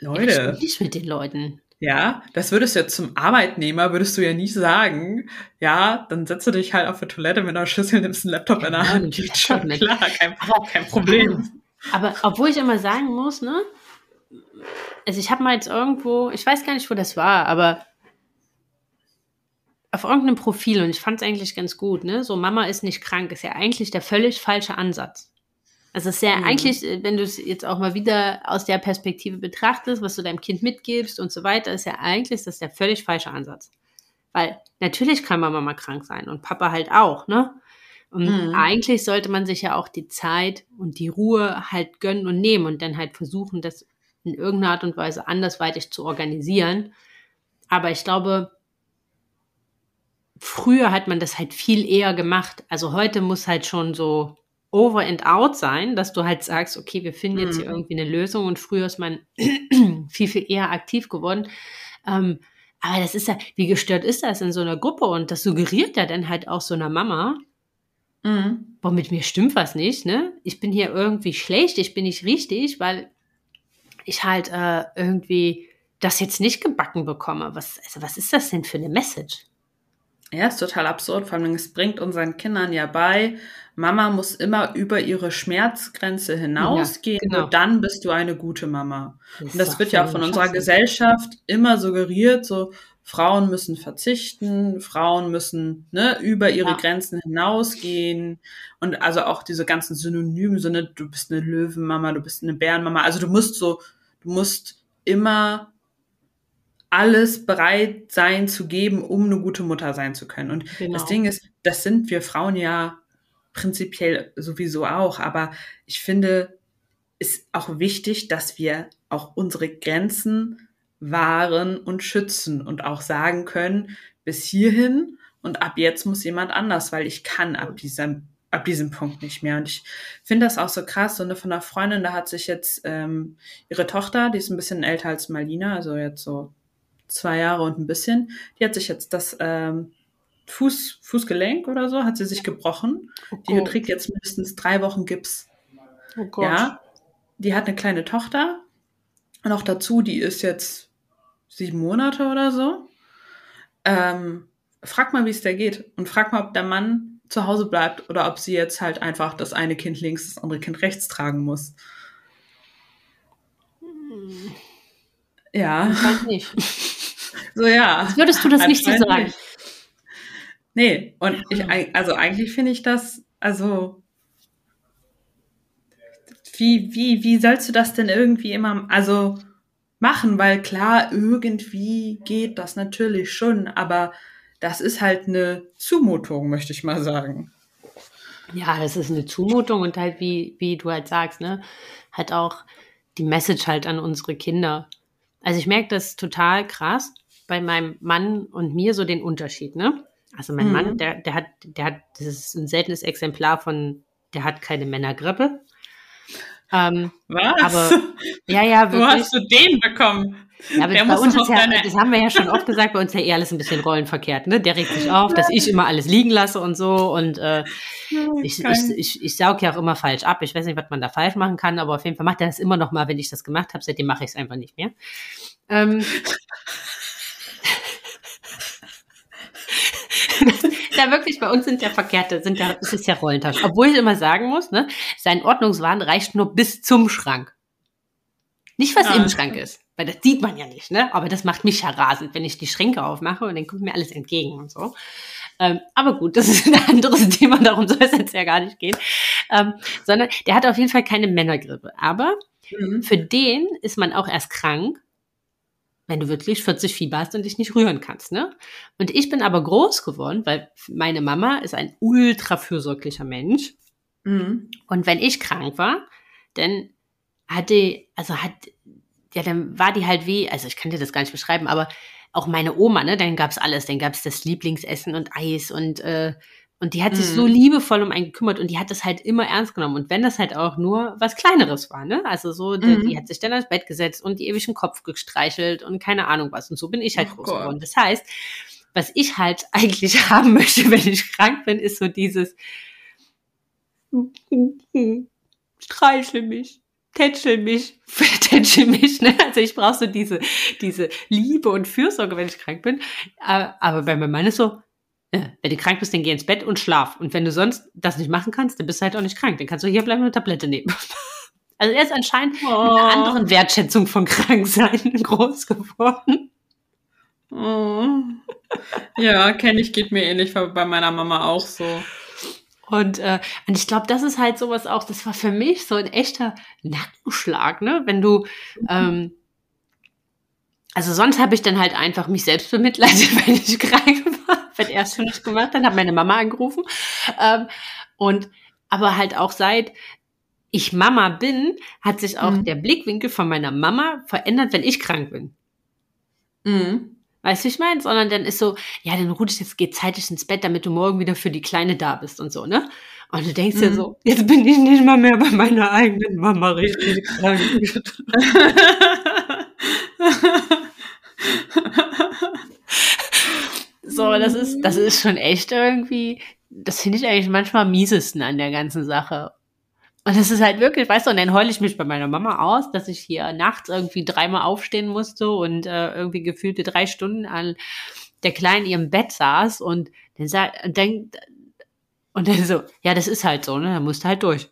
Leute. Ich nicht mit den Leuten. Ja, das würdest du jetzt zum Arbeitnehmer, würdest du ja nie sagen, ja, dann setzt du dich halt auf die Toilette mit einer Schüssel, nimmst einen Laptop ja, in der Hand, geht schon, klar, kein, kein Problem. Aber obwohl ich immer sagen muss, ne, also ich habe mal jetzt irgendwo, ich weiß gar nicht, wo das war, aber auf irgendeinem Profil und ich fand es eigentlich ganz gut, ne, so Mama ist nicht krank, ist ja eigentlich der völlig falsche Ansatz. Also es ist ja mhm. eigentlich, äh, wenn du es jetzt auch mal wieder aus der Perspektive betrachtest, was du deinem Kind mitgibst und so weiter, ist ja eigentlich das der völlig falsche Ansatz. Weil natürlich kann Mama mal krank sein und Papa halt auch, ne? Und mhm. eigentlich sollte man sich ja auch die Zeit und die Ruhe halt gönnen und nehmen und dann halt versuchen, das in irgendeiner Art und Weise andersweitig zu organisieren. Aber ich glaube, früher hat man das halt viel eher gemacht. Also heute muss halt schon so over and out sein, dass du halt sagst, okay, wir finden jetzt hier mhm. irgendwie eine Lösung und früher ist man *clears throat* viel, viel eher aktiv geworden. Ähm, aber das ist ja, wie gestört ist das in so einer Gruppe und das suggeriert ja dann halt auch so einer Mama, mhm. boah, mit mir stimmt was nicht, ne? Ich bin hier irgendwie schlecht, ich bin nicht richtig, weil ich halt äh, irgendwie das jetzt nicht gebacken bekomme. Was, also was ist das denn für eine Message? Ja, ist total absurd. Vor allem, es bringt unseren Kindern ja bei, Mama muss immer über ihre Schmerzgrenze hinausgehen, ja, genau. nur dann bist du eine gute Mama. Das und das wird ja auch von unserer Gesellschaft immer suggeriert, so Frauen müssen verzichten, Frauen müssen ne, über ihre ja. Grenzen hinausgehen und also auch diese ganzen Synonyme, so ne, du bist eine Löwenmama, du bist eine Bärenmama, also du musst so, du musst immer alles bereit sein zu geben, um eine gute Mutter sein zu können. Und genau. das Ding ist, das sind wir Frauen ja prinzipiell sowieso auch, aber ich finde, ist auch wichtig, dass wir auch unsere Grenzen wahren und schützen und auch sagen können, bis hierhin und ab jetzt muss jemand anders, weil ich kann ab diesem ab diesem Punkt nicht mehr. Und ich finde das auch so krass. So eine von einer Freundin, da hat sich jetzt ähm, ihre Tochter, die ist ein bisschen älter als Malina, also jetzt so zwei Jahre und ein bisschen, die hat sich jetzt das ähm, Fuß, Fußgelenk oder so, hat sie sich gebrochen. Oh die trägt jetzt mindestens drei Wochen Gips. Oh Gott. Ja, die hat eine kleine Tochter. Und auch dazu, die ist jetzt sieben Monate oder so. Ähm, frag mal, wie es der geht. Und frag mal, ob der Mann zu Hause bleibt oder ob sie jetzt halt einfach das eine Kind links, das andere Kind rechts tragen muss. Hm. Ja. Ich weiß nicht. *laughs* So, ja. Als würdest du das nicht so sagen. Nee, und ich, also eigentlich finde ich das, also, wie, wie, wie sollst du das denn irgendwie immer, also, machen? Weil klar, irgendwie geht das natürlich schon, aber das ist halt eine Zumutung, möchte ich mal sagen. Ja, das ist eine Zumutung und halt, wie, wie du halt sagst, ne, hat auch die Message halt an unsere Kinder. Also ich merke das total krass bei meinem Mann und mir so den Unterschied, ne? Also mein mhm. Mann, der, der hat, der hat, das ist ein seltenes Exemplar von, der hat keine Männergrippe. Ähm, Was? Aber, ja, ja, wirklich. Wo hast du den bekommen? Ja, aber bei uns ist ja, das haben wir ja schon oft gesagt, bei uns ist ja eher alles ein bisschen rollenverkehrt, ne? Der regt sich *laughs* auf, dass ich immer alles liegen lasse und so und äh, ich, ich, ich, ich saug ja auch immer falsch ab. Ich weiß nicht, was man da falsch machen kann, aber auf jeden Fall macht er das immer noch mal, wenn ich das gemacht habe. Seitdem mache ich es einfach nicht mehr. Ähm, *laughs* *laughs* ja wirklich, bei uns sind ja verkehrte, sind ja, es ist ja Rollentausch. Obwohl ich immer sagen muss, ne, sein Ordnungswahn reicht nur bis zum Schrank. Nicht, was ah, im Schrank ist, weil das sieht man ja nicht, ne? Aber das macht mich ja rasend, wenn ich die Schränke aufmache und dann kommt mir alles entgegen und so. Ähm, aber gut, das ist ein anderes *laughs* Thema, darum soll es jetzt ja gar nicht gehen. Ähm, sondern der hat auf jeden Fall keine Männergrippe. Aber mhm. für den ist man auch erst krank, wenn du wirklich 40 Fieber hast und dich nicht rühren kannst, ne? Und ich bin aber groß geworden, weil meine Mama ist ein ultra fürsorglicher Mensch. Mhm. Und wenn ich krank war, dann hatte, also hat, ja, dann war die halt wie, also ich kann dir das gar nicht beschreiben, aber auch meine Oma, ne, dann gab's alles, dann gab's das Lieblingsessen und Eis und äh, Und die hat sich so Mhm. liebevoll um einen gekümmert und die hat das halt immer ernst genommen. Und wenn das halt auch nur was Kleineres war, ne? Also so, die, Mhm. die hat sich dann ans Bett gesetzt und die ewig den Kopf gestreichelt und keine Ahnung was. Und so bin ich halt Ach groß Gott. geworden. Das heißt, was ich halt *laughs* eigentlich haben möchte, wenn ich krank bin, ist so dieses Streichel mich, tätschel mich, *laughs* tätschel mich, ne? Also ich brauche so diese, diese Liebe und Fürsorge, wenn ich krank bin. Aber aber bei meinem Mann ist so, wenn du krank bist, dann geh ins Bett und schlaf. Und wenn du sonst das nicht machen kannst, dann bist du halt auch nicht krank. Dann kannst du hier bleiben und eine Tablette nehmen. *laughs* Also er ist anscheinend mit einer Oh. anderen Wertschätzung von Kranksein *laughs* groß geworden. Oh. Ja, kenne ich, geht mir ähnlich, war bei meiner Mama auch so. Und, äh, und ich glaube, das ist halt sowas auch, das war für mich so ein echter Nackenschlag, ne? Wenn du, ähm, also sonst habe ich dann halt einfach mich selbst bemitleidet, *laughs* wenn ich krank war, wenn er es schon nicht gemacht hat, habe meine Mama angerufen. Ähm, und aber halt auch seit ich Mama bin, hat sich auch Mhm. der Blickwinkel von meiner Mama verändert, wenn ich krank bin. Mhm. Weißt du, ich meine? Sondern dann ist so, ja, dann ruh dich jetzt, geh zeitig ins Bett, damit du morgen wieder für die Kleine da bist und so, ne? Und du denkst dir Mhm. so, jetzt bin ich nicht mal mehr bei meiner eigenen Mama richtig krank. *laughs* *laughs* so, das ist, das ist schon echt irgendwie, das finde ich eigentlich manchmal am miesesten an der ganzen Sache. Und das ist halt wirklich, weißt du, und dann heule ich mich bei meiner Mama aus, dass ich hier nachts irgendwie dreimal aufstehen musste und äh, irgendwie gefühlte drei Stunden an der Kleinen ihrem Bett saß und dann sagt, und dann, und dann so, ja, das ist halt so, ne, da musst du halt durch.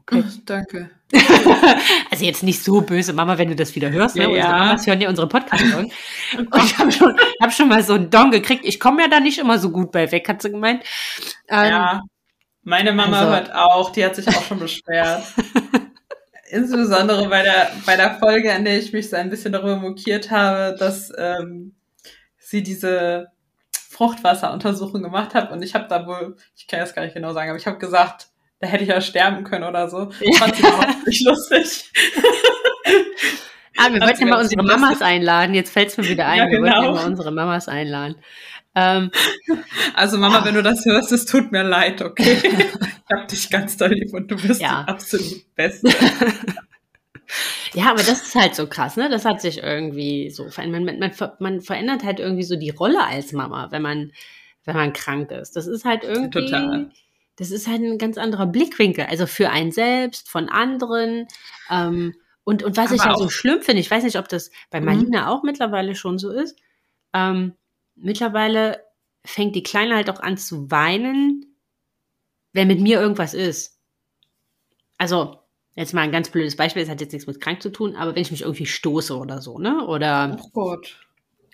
Okay. Ach, danke. *laughs* also jetzt nicht so böse, Mama, wenn du das wieder hörst, ne? Ja, Unsere. Mamas hören ja unsere Podcast-Folgen. *laughs* Und ich habe schon, hab schon mal so einen Don gekriegt. Ich komme ja da nicht immer so gut bei weg, hat sie gemeint. Ähm, Ja, meine Mama also- hört auch, die hat sich auch schon beschwert. *laughs* Insbesondere bei der, bei der Folge, an der ich mich so ein bisschen darüber mokiert habe, dass ähm, sie diese Fruchtwasseruntersuchung gemacht hat und ich habe da wohl, ich kann jetzt gar nicht genau sagen, aber ich habe gesagt, da hätte ich ja sterben können oder so. Ja. Fand sie überhaupt nicht *laughs* lustig. Ah, wir wollten ja mal unsere lustig. Mamas einladen. Jetzt fällt es mir wieder ein. Ja, Wir wollten ja genau. mal unsere Mamas einladen. Ähm, *laughs* Also Mama, wenn du das hörst, es tut mir leid, okay? *laughs* Ich hab dich ganz doll lieb und du bist Ja. die absolut Beste. ja, aber das ist halt so krass, ne? Das hat sich irgendwie so verändert. Man, man, man, man verändert halt irgendwie so die Rolle als Mama, wenn man, wenn man krank ist. Das ist halt irgendwie. Total. Das ist halt ein ganz anderer Blickwinkel. Also für einen selbst, von anderen. Ähm, und, und was ich Aber halt so schlimm finde, ich weiß nicht, ob das bei Mhm. Marlina auch mittlerweile schon so ist. Ähm, mittlerweile fängt die Kleine halt auch an zu weinen, wenn mit mir irgendwas ist. Also, jetzt mal ein ganz blödes Beispiel, das hat jetzt nichts mit krank zu tun, aber wenn ich mich irgendwie stoße oder so, ne? Oder Oh Gott.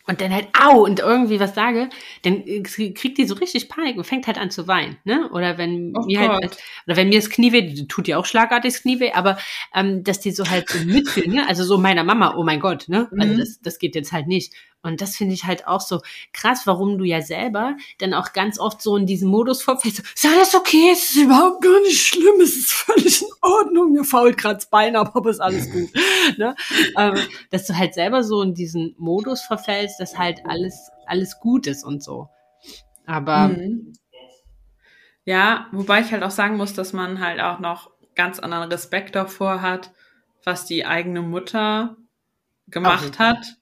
Und dann halt au und irgendwie was sage, dann äh, kriegt die so richtig Panik und fängt halt an zu weinen, ne? Oder wenn Oh mir halt, Gott. oder wenn mir das Knie weh, tut ja auch schlagartig das Knie weh, aber ähm, dass die so halt so mitfühlen, ne? Also so meiner Mama, oh mein Gott, ne? Also Mhm. das, das geht jetzt halt nicht. Und das finde ich halt auch so krass, warum du ja selber dann auch ganz oft so in diesem Modus vorfällst, so, ist alles okay, es ist überhaupt gar nicht schlimm, es ist völlig in Ordnung, mir fault gerade das Bein ab, aber ist alles gut. ne? ähm, dass du halt selber so in diesen Modus verfällst, dass halt alles, alles gut ist und so. Aber Mhm. Ja, wobei ich halt auch sagen muss, dass man halt auch noch ganz anderen Respekt davor hat, was die eigene Mutter gemacht hat,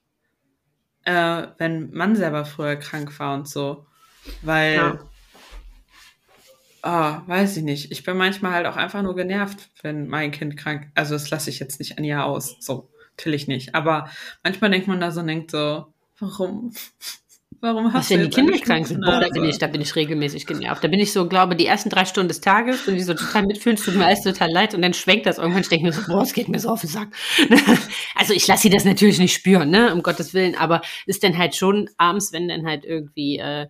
äh, wenn man selber früher krank war und so. Weil, Ja. ah, weiß ich nicht. Ich bin manchmal halt auch einfach nur genervt, wenn mein Kind krank, also das lasse ich jetzt nicht an ihr aus. So, natürlich nicht. Aber manchmal denkt man da so und denkt so, warum? Warum hast was, du wenn die Kinder krank sind, boah, da bin ich, da bin ich regelmäßig genervt. Da bin ich so, glaube die ersten drei Stunden des Tages und die so total mitfühlen, es tut mir alles total leid und dann schwenkt das irgendwann, ich denke mir so, boah, es geht mir so auf den Sack. *laughs* also ich lasse sie das natürlich nicht spüren, ne, um Gottes Willen, aber ist dann halt schon abends, wenn dann halt irgendwie äh,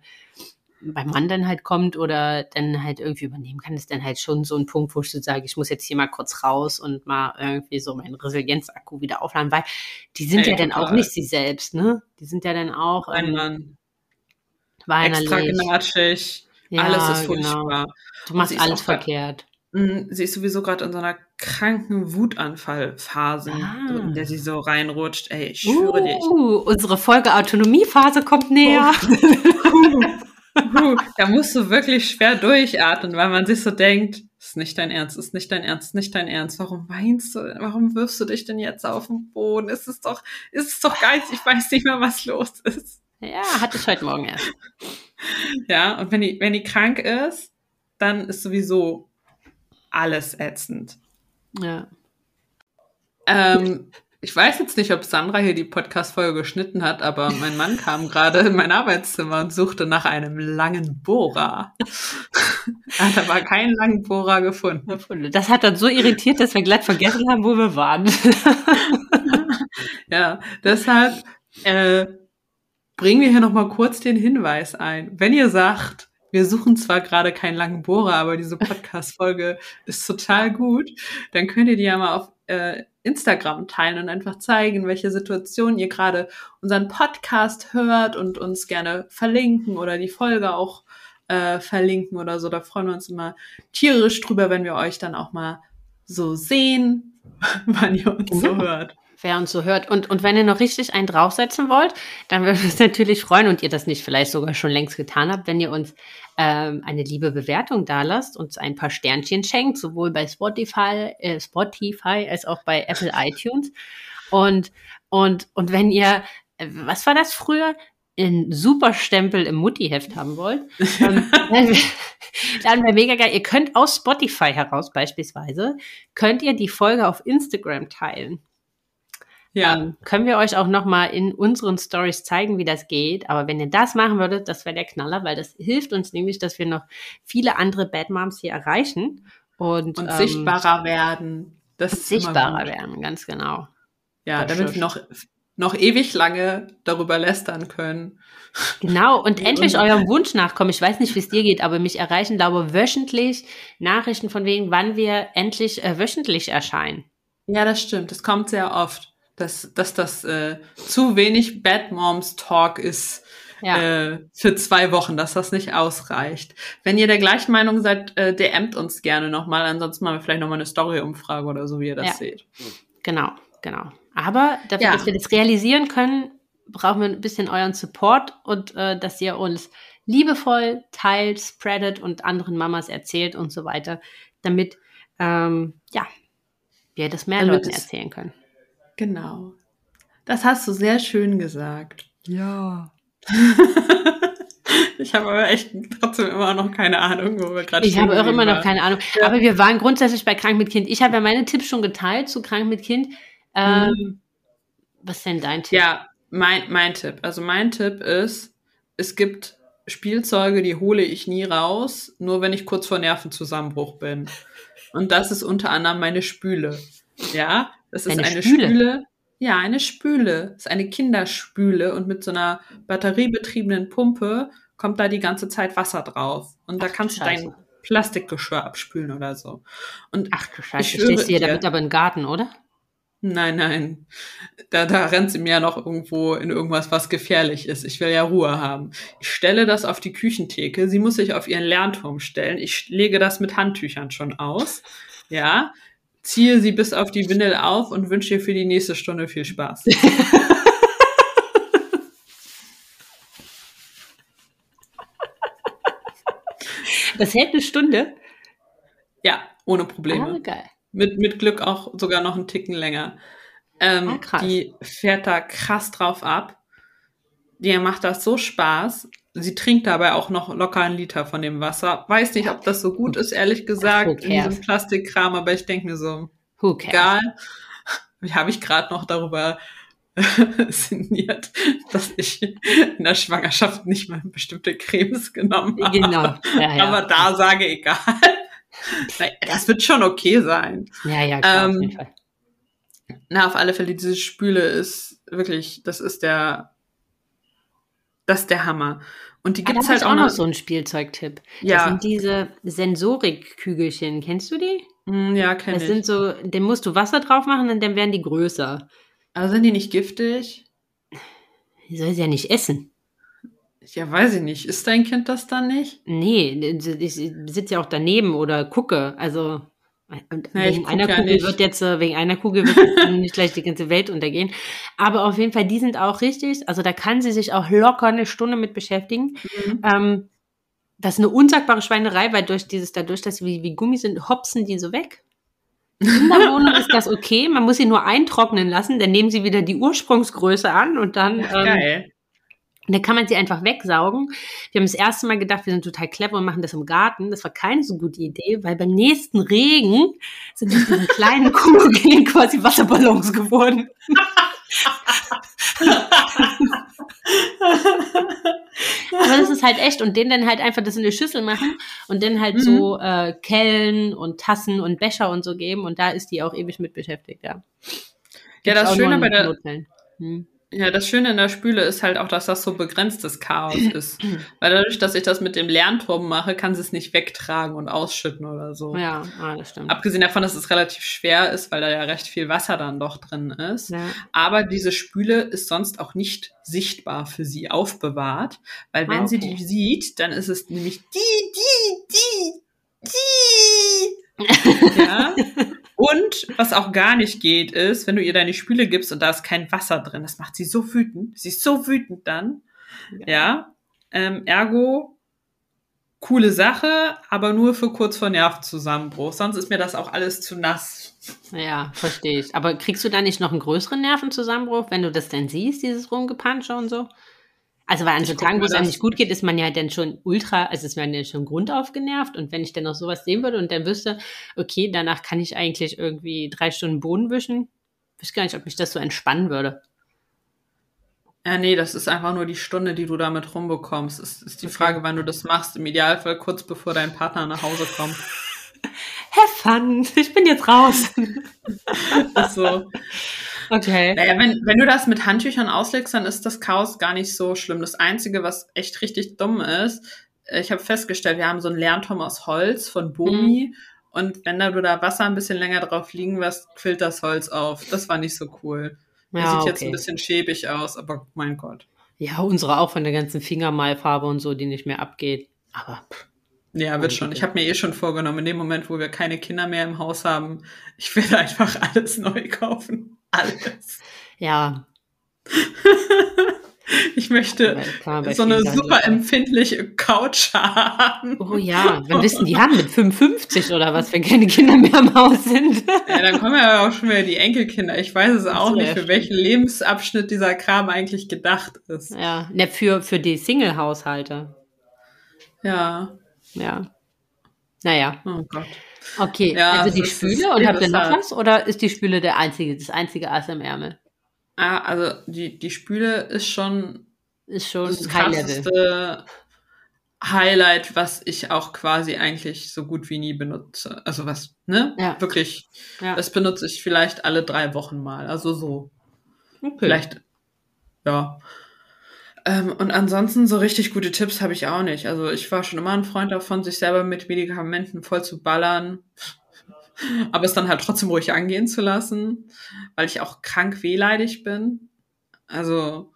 beim Mann dann halt kommt oder dann halt irgendwie übernehmen kann, ist dann halt schon so ein Punkt, wo ich so sage, ich muss jetzt hier mal kurz raus und mal irgendwie so meinen Resilienzakku wieder aufladen, weil die sind Ey, ja dann auch nicht sie selbst, ne? Die sind ja dann auch Nein, ähm, Mann. Weinerlich. Extra gnatschig. Ja, alles ist genau. furchtbar. Du machst alles grad- verkehrt. Mm, Sie ist sowieso gerade in so einer kranken Wutanfallphase, Ah. so, in der sie so reinrutscht. Ey, ich schwöre dir. ich- Uh, unsere Folge Autonomiephase kommt näher. *laughs* da musst du wirklich schwer durchatmen, weil man sich so denkt, ist nicht dein Ernst, ist nicht dein Ernst, ist nicht dein Ernst. Warum weinst du? Warum wirfst du dich denn jetzt auf den Boden? Ist es doch, ist es doch geil, ich weiß nicht mehr, was los ist. Ja, hatte ich heute Morgen erst. *laughs* Ja, und wenn die, wenn die krank ist, dann ist sowieso alles ätzend. Ja. Ähm, ich weiß jetzt nicht, ob Sandra hier die Podcast-Folge geschnitten hat, aber mein Mann kam gerade in mein Arbeitszimmer und suchte nach einem langen Bohrer. *laughs* er hat aber keinen langen Bohrer gefunden. Das hat dann so irritiert, dass wir glatt vergessen haben, wo wir waren. *laughs* ja, deshalb äh, bringen wir hier nochmal kurz den Hinweis ein. Wenn ihr sagt, wir suchen zwar gerade keinen langen Bohrer, aber diese Podcast-Folge *laughs* ist total gut, dann könnt ihr die ja mal auf äh, Instagram teilen und einfach zeigen, welche Situation ihr gerade unseren Podcast hört und uns gerne verlinken oder die Folge auch äh, verlinken oder so. Da freuen wir uns immer tierisch drüber, wenn wir euch dann auch mal so sehen, *laughs* wann ihr uns so hört wer uns so hört. Und, und wenn ihr noch richtig einen draufsetzen wollt, dann würde uns *laughs* natürlich freuen und ihr das nicht vielleicht sogar schon längst getan habt, wenn ihr uns ähm, eine liebe Bewertung da lasst, uns ein paar Sternchen schenkt, sowohl bei Spotify, äh, Spotify als auch bei Apple *laughs* iTunes. Und, und, und wenn ihr, äh, was war das früher? einen Superstempel im Mutti-Heft haben wollt, ähm, dann *laughs* wäre mega geil. Ihr könnt aus Spotify heraus beispielsweise, könnt ihr die Folge auf Instagram teilen. Ja. Ähm, können wir euch auch nochmal in unseren Stories zeigen, wie das geht. Aber wenn ihr das machen würdet, das wäre der Knaller, weil das hilft uns nämlich, dass wir noch viele andere Bad Moms hier erreichen und, und ähm, sichtbarer werden. Das sichtbarer werden, ganz genau. Ja, das damit wir noch, noch ewig lange darüber lästern können. Genau, und *laughs* endlich eurem Wunsch nachkommen. Ich weiß nicht, wie es dir geht, aber mich erreichen, glaube ich, wöchentlich Nachrichten von wegen, wann wir endlich äh, wöchentlich erscheinen. Ja, das stimmt. Das kommt sehr oft dass, dass das äh, zu wenig Bad Moms Talk ist ja. äh, für zwei Wochen, dass das nicht ausreicht. Wenn ihr der gleichen Meinung seid, äh, DMt uns gerne nochmal. Ansonsten machen wir vielleicht nochmal eine Story-Umfrage oder so, wie ihr das ja. seht. Genau, genau. Aber dafür, ja. dass wir das realisieren können, brauchen wir ein bisschen euren Support und äh, dass ihr uns liebevoll teilt, spreadet und anderen Mamas erzählt und so weiter, damit ähm, ja, wir das mehr damit Leuten erzählen können. Genau. Das hast du sehr schön gesagt. Ja. *laughs* ich habe aber echt trotzdem immer noch keine Ahnung, wo wir gerade Ich habe auch immer noch keine Ahnung. Ja. Aber wir waren grundsätzlich bei Krank mit Kind. Ich habe ja meine Tipps schon geteilt zu Krank mit Kind. Ähm, mhm. Was ist denn dein Tipp? Ja, mein, mein Tipp. Also mein Tipp ist, es gibt Spielzeuge, die hole ich nie raus, nur wenn ich kurz vor Nervenzusammenbruch bin. Und das ist unter anderem meine Spüle. Ja, das ist eine, eine Spüle. Spüle. Ja, eine Spüle. Das ist eine Kinderspüle und mit so einer batteriebetriebenen Pumpe kommt da die ganze Zeit Wasser drauf. Und da Ach, kannst du dein Plastikgeschirr abspülen oder so. Und Ach du Scheiße, ich stehst du hier damit aber im Garten, oder? Nein, nein. Da, da rennt sie mir noch irgendwo in irgendwas, was gefährlich ist. Ich will ja Ruhe haben. Ich stelle das auf die Küchentheke. Sie muss sich auf ihren Lernturm stellen. Ich lege das mit Handtüchern schon aus. Ja, ziehe sie bis auf die Windel auf und wünsche ihr für die nächste Stunde viel Spaß. *laughs* Das hält eine Stunde? Ja, ohne Probleme. Ah, geil. Mit, mit Glück auch sogar noch einen Ticken länger. Ähm, ah, die fährt da krass drauf ab. Die macht das so Spaß sie trinkt dabei auch noch locker einen Liter von dem Wasser. Weiß nicht, ob das so gut ist, ehrlich gesagt, in diesem Plastikkram, aber ich denke mir so, egal. Wie habe ich gerade noch darüber *laughs* sinniert, dass ich in der Schwangerschaft nicht mal bestimmte Cremes genommen habe. Genau. Ja, ja. Aber da sage egal. Das wird schon okay sein. Ja, ja, klar, ähm, auf jeden Fall. Na, auf alle Fälle, diese Spüle ist wirklich, das ist der das ist der Hammer. Und die gibt's ah, halt auch noch so ein Spielzeugtipp. Ja. Das sind diese Sensorikkügelchen. Kennst du die? Mm, ja, kenn das ich. sind so, dem musst du Wasser drauf machen und dann werden die größer. Aber sind die nicht giftig? Die soll sie ja nicht essen. Ja, weiß ich nicht. Ist dein Kind das dann nicht? Nee, ich sitze ja auch daneben oder gucke. Also und ja, wegen einer Kugel ja wird jetzt, äh, wegen einer Kugel wird jetzt *laughs* nicht gleich die ganze Welt untergehen. Aber auf jeden Fall, die sind auch richtig. Also da kann sie sich auch locker eine Stunde mit beschäftigen. Mhm. Ähm, das ist eine unsagbare Schweinerei, weil durch dieses, dadurch, dass sie wie, wie Gummi sind, hopsen die so weg. In der Wohnung ist das okay, man muss sie nur eintrocknen lassen, dann nehmen sie wieder die Ursprungsgröße an und dann ähm, Geil. Dann kann man sie einfach wegsaugen. Wir haben das erste Mal gedacht, wir sind total clever und machen das im Garten. Das war keine so gute Idee, weil beim nächsten Regen sind aus diesen kleinen *laughs* Kugeln quasi Wasserballons geworden. Aber das ist halt echt und den dann halt einfach das in eine Schüssel machen und dann halt Mhm. so äh, Kellen und Tassen und Becher und so geben und da ist die auch ewig mit beschäftigt, ja. Ja, Gibt's das auch Schöne bei der, Notfällen. Hm. Ja, das Schöne in der Spüle ist halt auch, dass das so begrenztes Chaos *clears throat* ist. Weil dadurch, dass ich das mit dem Lernturm mache, kann sie es nicht wegtragen und ausschütten oder so. Ja, ah, das stimmt. Abgesehen davon, dass es relativ schwer ist, weil da ja recht viel Wasser dann doch drin ist. Ja. Aber diese Spüle ist sonst auch nicht sichtbar für sie aufbewahrt, weil wenn Ah, sie okay. die sieht, dann ist es nämlich die, die, die, die. *laughs* Ja. Und was auch gar nicht geht, ist, wenn du ihr deine Spüle gibst und da ist kein Wasser drin, das macht sie so wütend. Sie ist so wütend dann. Ja. Ähm, ergo, coole Sache, aber nur für kurz vor Nervenzusammenbruch. Sonst ist mir das auch alles zu nass. Ja, verstehe ich. Aber kriegst du da nicht noch einen größeren Nervenzusammenbruch, wenn du das denn siehst, dieses Rumgepansche und so? Also, weil an so Tagen, wo es einem nicht gut geht, ist man ja dann schon ultra, also ist man ja schon grundauf genervt. Und wenn ich dann noch sowas sehen würde und dann wüsste, okay, danach kann ich eigentlich irgendwie drei Stunden Boden wischen, wüsste gar nicht, ob mich das so entspannen würde. Ja, nee, das ist einfach nur die Stunde, die du damit rumbekommst. Es ist die Okay. Frage, wann du das machst. Im Idealfall kurz bevor dein Partner nach Hause kommt. *laughs* Have fun, ich bin jetzt raus. Ist so. Okay. Naja, wenn, wenn du das mit Handtüchern auslegst, dann ist das Chaos gar nicht so schlimm. Das Einzige, was echt richtig dumm ist, ich habe festgestellt, wir haben so einen Lernturm aus Holz von Bomi und wenn da du da Wasser ein bisschen länger drauf liegen lässt, quillt das Holz auf. Das war nicht so cool. Ja, sieht jetzt okay. ein bisschen schäbig aus, aber mein Gott. Ja, unsere auch von der ganzen Fingermalfarbe und so, die nicht mehr abgeht. Aber pff, Ja, wird schon. Ich habe mir eh schon vorgenommen, in dem Moment, wo wir keine Kinder mehr im Haus haben, ich werde *laughs* einfach alles neu kaufen. Alles. ja, *laughs* Ich möchte bei so eine super empfindliche Couch haben. Oh ja, wir wissen, die haben mit 55 oder was, wenn keine Kinder mehr im Haus sind. Ja, dann kommen ja auch schon wieder die Enkelkinder. Ich weiß es auch nicht, für welchen Lebensabschnitt dieser Kram eigentlich gedacht ist. Ja, ne, für, für die Single-Haushalte. Ja. Ja. Naja, Oh Gott. Okay. Ja, also die Spüle und habt ihr noch was? Oder ist die Spüle der einzige, das einzige Ass im Ärmel? Ah, also die, die Spüle ist schon Ist schon das krasseste Highlight, was ich auch quasi eigentlich so gut wie nie benutze. Also was, ne? Ja. Wirklich. Ja. Das benutze ich vielleicht alle drei Wochen mal. Also so. Okay. Vielleicht, ja. Ähm, und ansonsten so richtig gute Tipps habe ich auch nicht. Also ich war schon immer ein Freund davon, sich selber mit Medikamenten voll zu ballern. *laughs* Aber es dann halt trotzdem ruhig angehen zu lassen, weil ich auch krank wehleidig bin. Also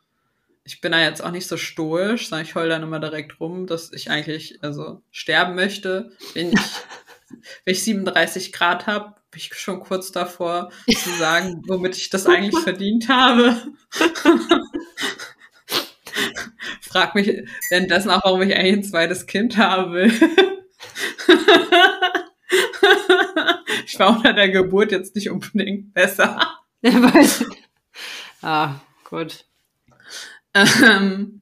ich bin da jetzt auch nicht so stoisch, sondern ich heul dann immer direkt rum, dass ich eigentlich also sterben möchte. Wenn ich, *laughs* wenn ich 37 Grad habe, bin ich schon kurz davor zu *laughs* sagen, womit ich das eigentlich verdient habe. *laughs* Frag mich währenddessen auch, warum ich eigentlich ein zweites Kind haben will. *laughs* ich war unter der Geburt jetzt nicht unbedingt besser. Weiß- ah, gut. Ähm,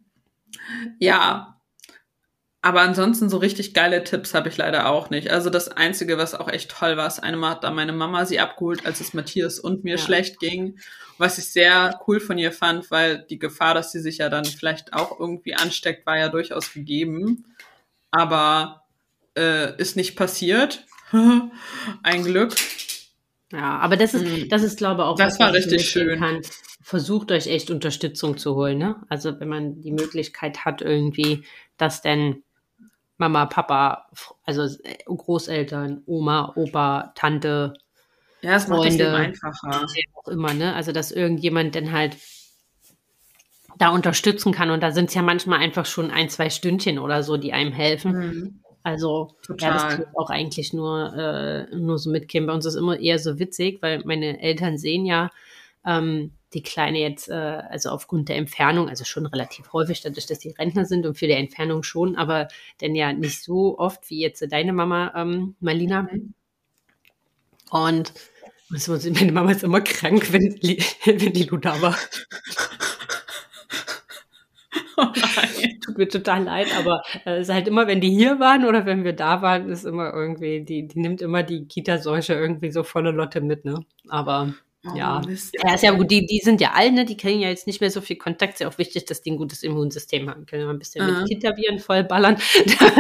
ja. Aber ansonsten so richtig geile Tipps habe ich leider auch nicht. Also das Einzige, was auch echt toll war, ist, einmal hat da meine Mama sie abgeholt, als es Matthias und mir Ja. schlecht ging. Was ich sehr cool von ihr fand, weil die Gefahr, dass sie sich ja dann vielleicht auch irgendwie ansteckt, war ja durchaus gegeben. Aber äh, ist nicht passiert. *laughs* Ein Glück. Ja, aber das ist, Mhm. das ist, glaube ich, auch Das was, war richtig schön. Kann. Versucht euch echt Unterstützung zu holen, ne? Also wenn man die Möglichkeit hat, irgendwie, dass denn Mama, Papa, also äh, Großeltern, Oma, Opa, Tante, Ja, macht das Freunde. Leben einfacher. auch immer, ne? Also dass irgendjemand dann halt da unterstützen kann. Und da sind es ja manchmal einfach schon ein, zwei Stündchen oder so, die einem helfen. Mhm. Also, ja, Total. das kann ich auch eigentlich nur, äh, nur so mitgeben. Bei uns ist immer eher so witzig, weil meine Eltern sehen ja, ähm, die Kleine jetzt, äh, also aufgrund der Entfernung, also schon relativ häufig, dadurch, dass die Rentner sind und für die Entfernung schon, aber denn ja nicht so oft wie jetzt deine Mama, ähm, Marlina. Mhm. Und meine Mama ist immer krank, wenn, *laughs* wenn die Lu da war. *laughs* Oh Tut mir total leid, aber äh, es ist halt immer, wenn die hier waren oder wenn wir da waren, ist immer irgendwie, die, die nimmt immer die Kita-Seuche irgendwie so volle Lotte mit, ne? Aber Oh, ja, Mist. ja, ist ja gut. Die, die sind ja alle, ne? die kriegen ja jetzt nicht mehr so viel Kontakt. Ist ja auch wichtig, dass die ein gutes Immunsystem haben. Können wir ein bisschen uh mit Kita-Viren vollballern,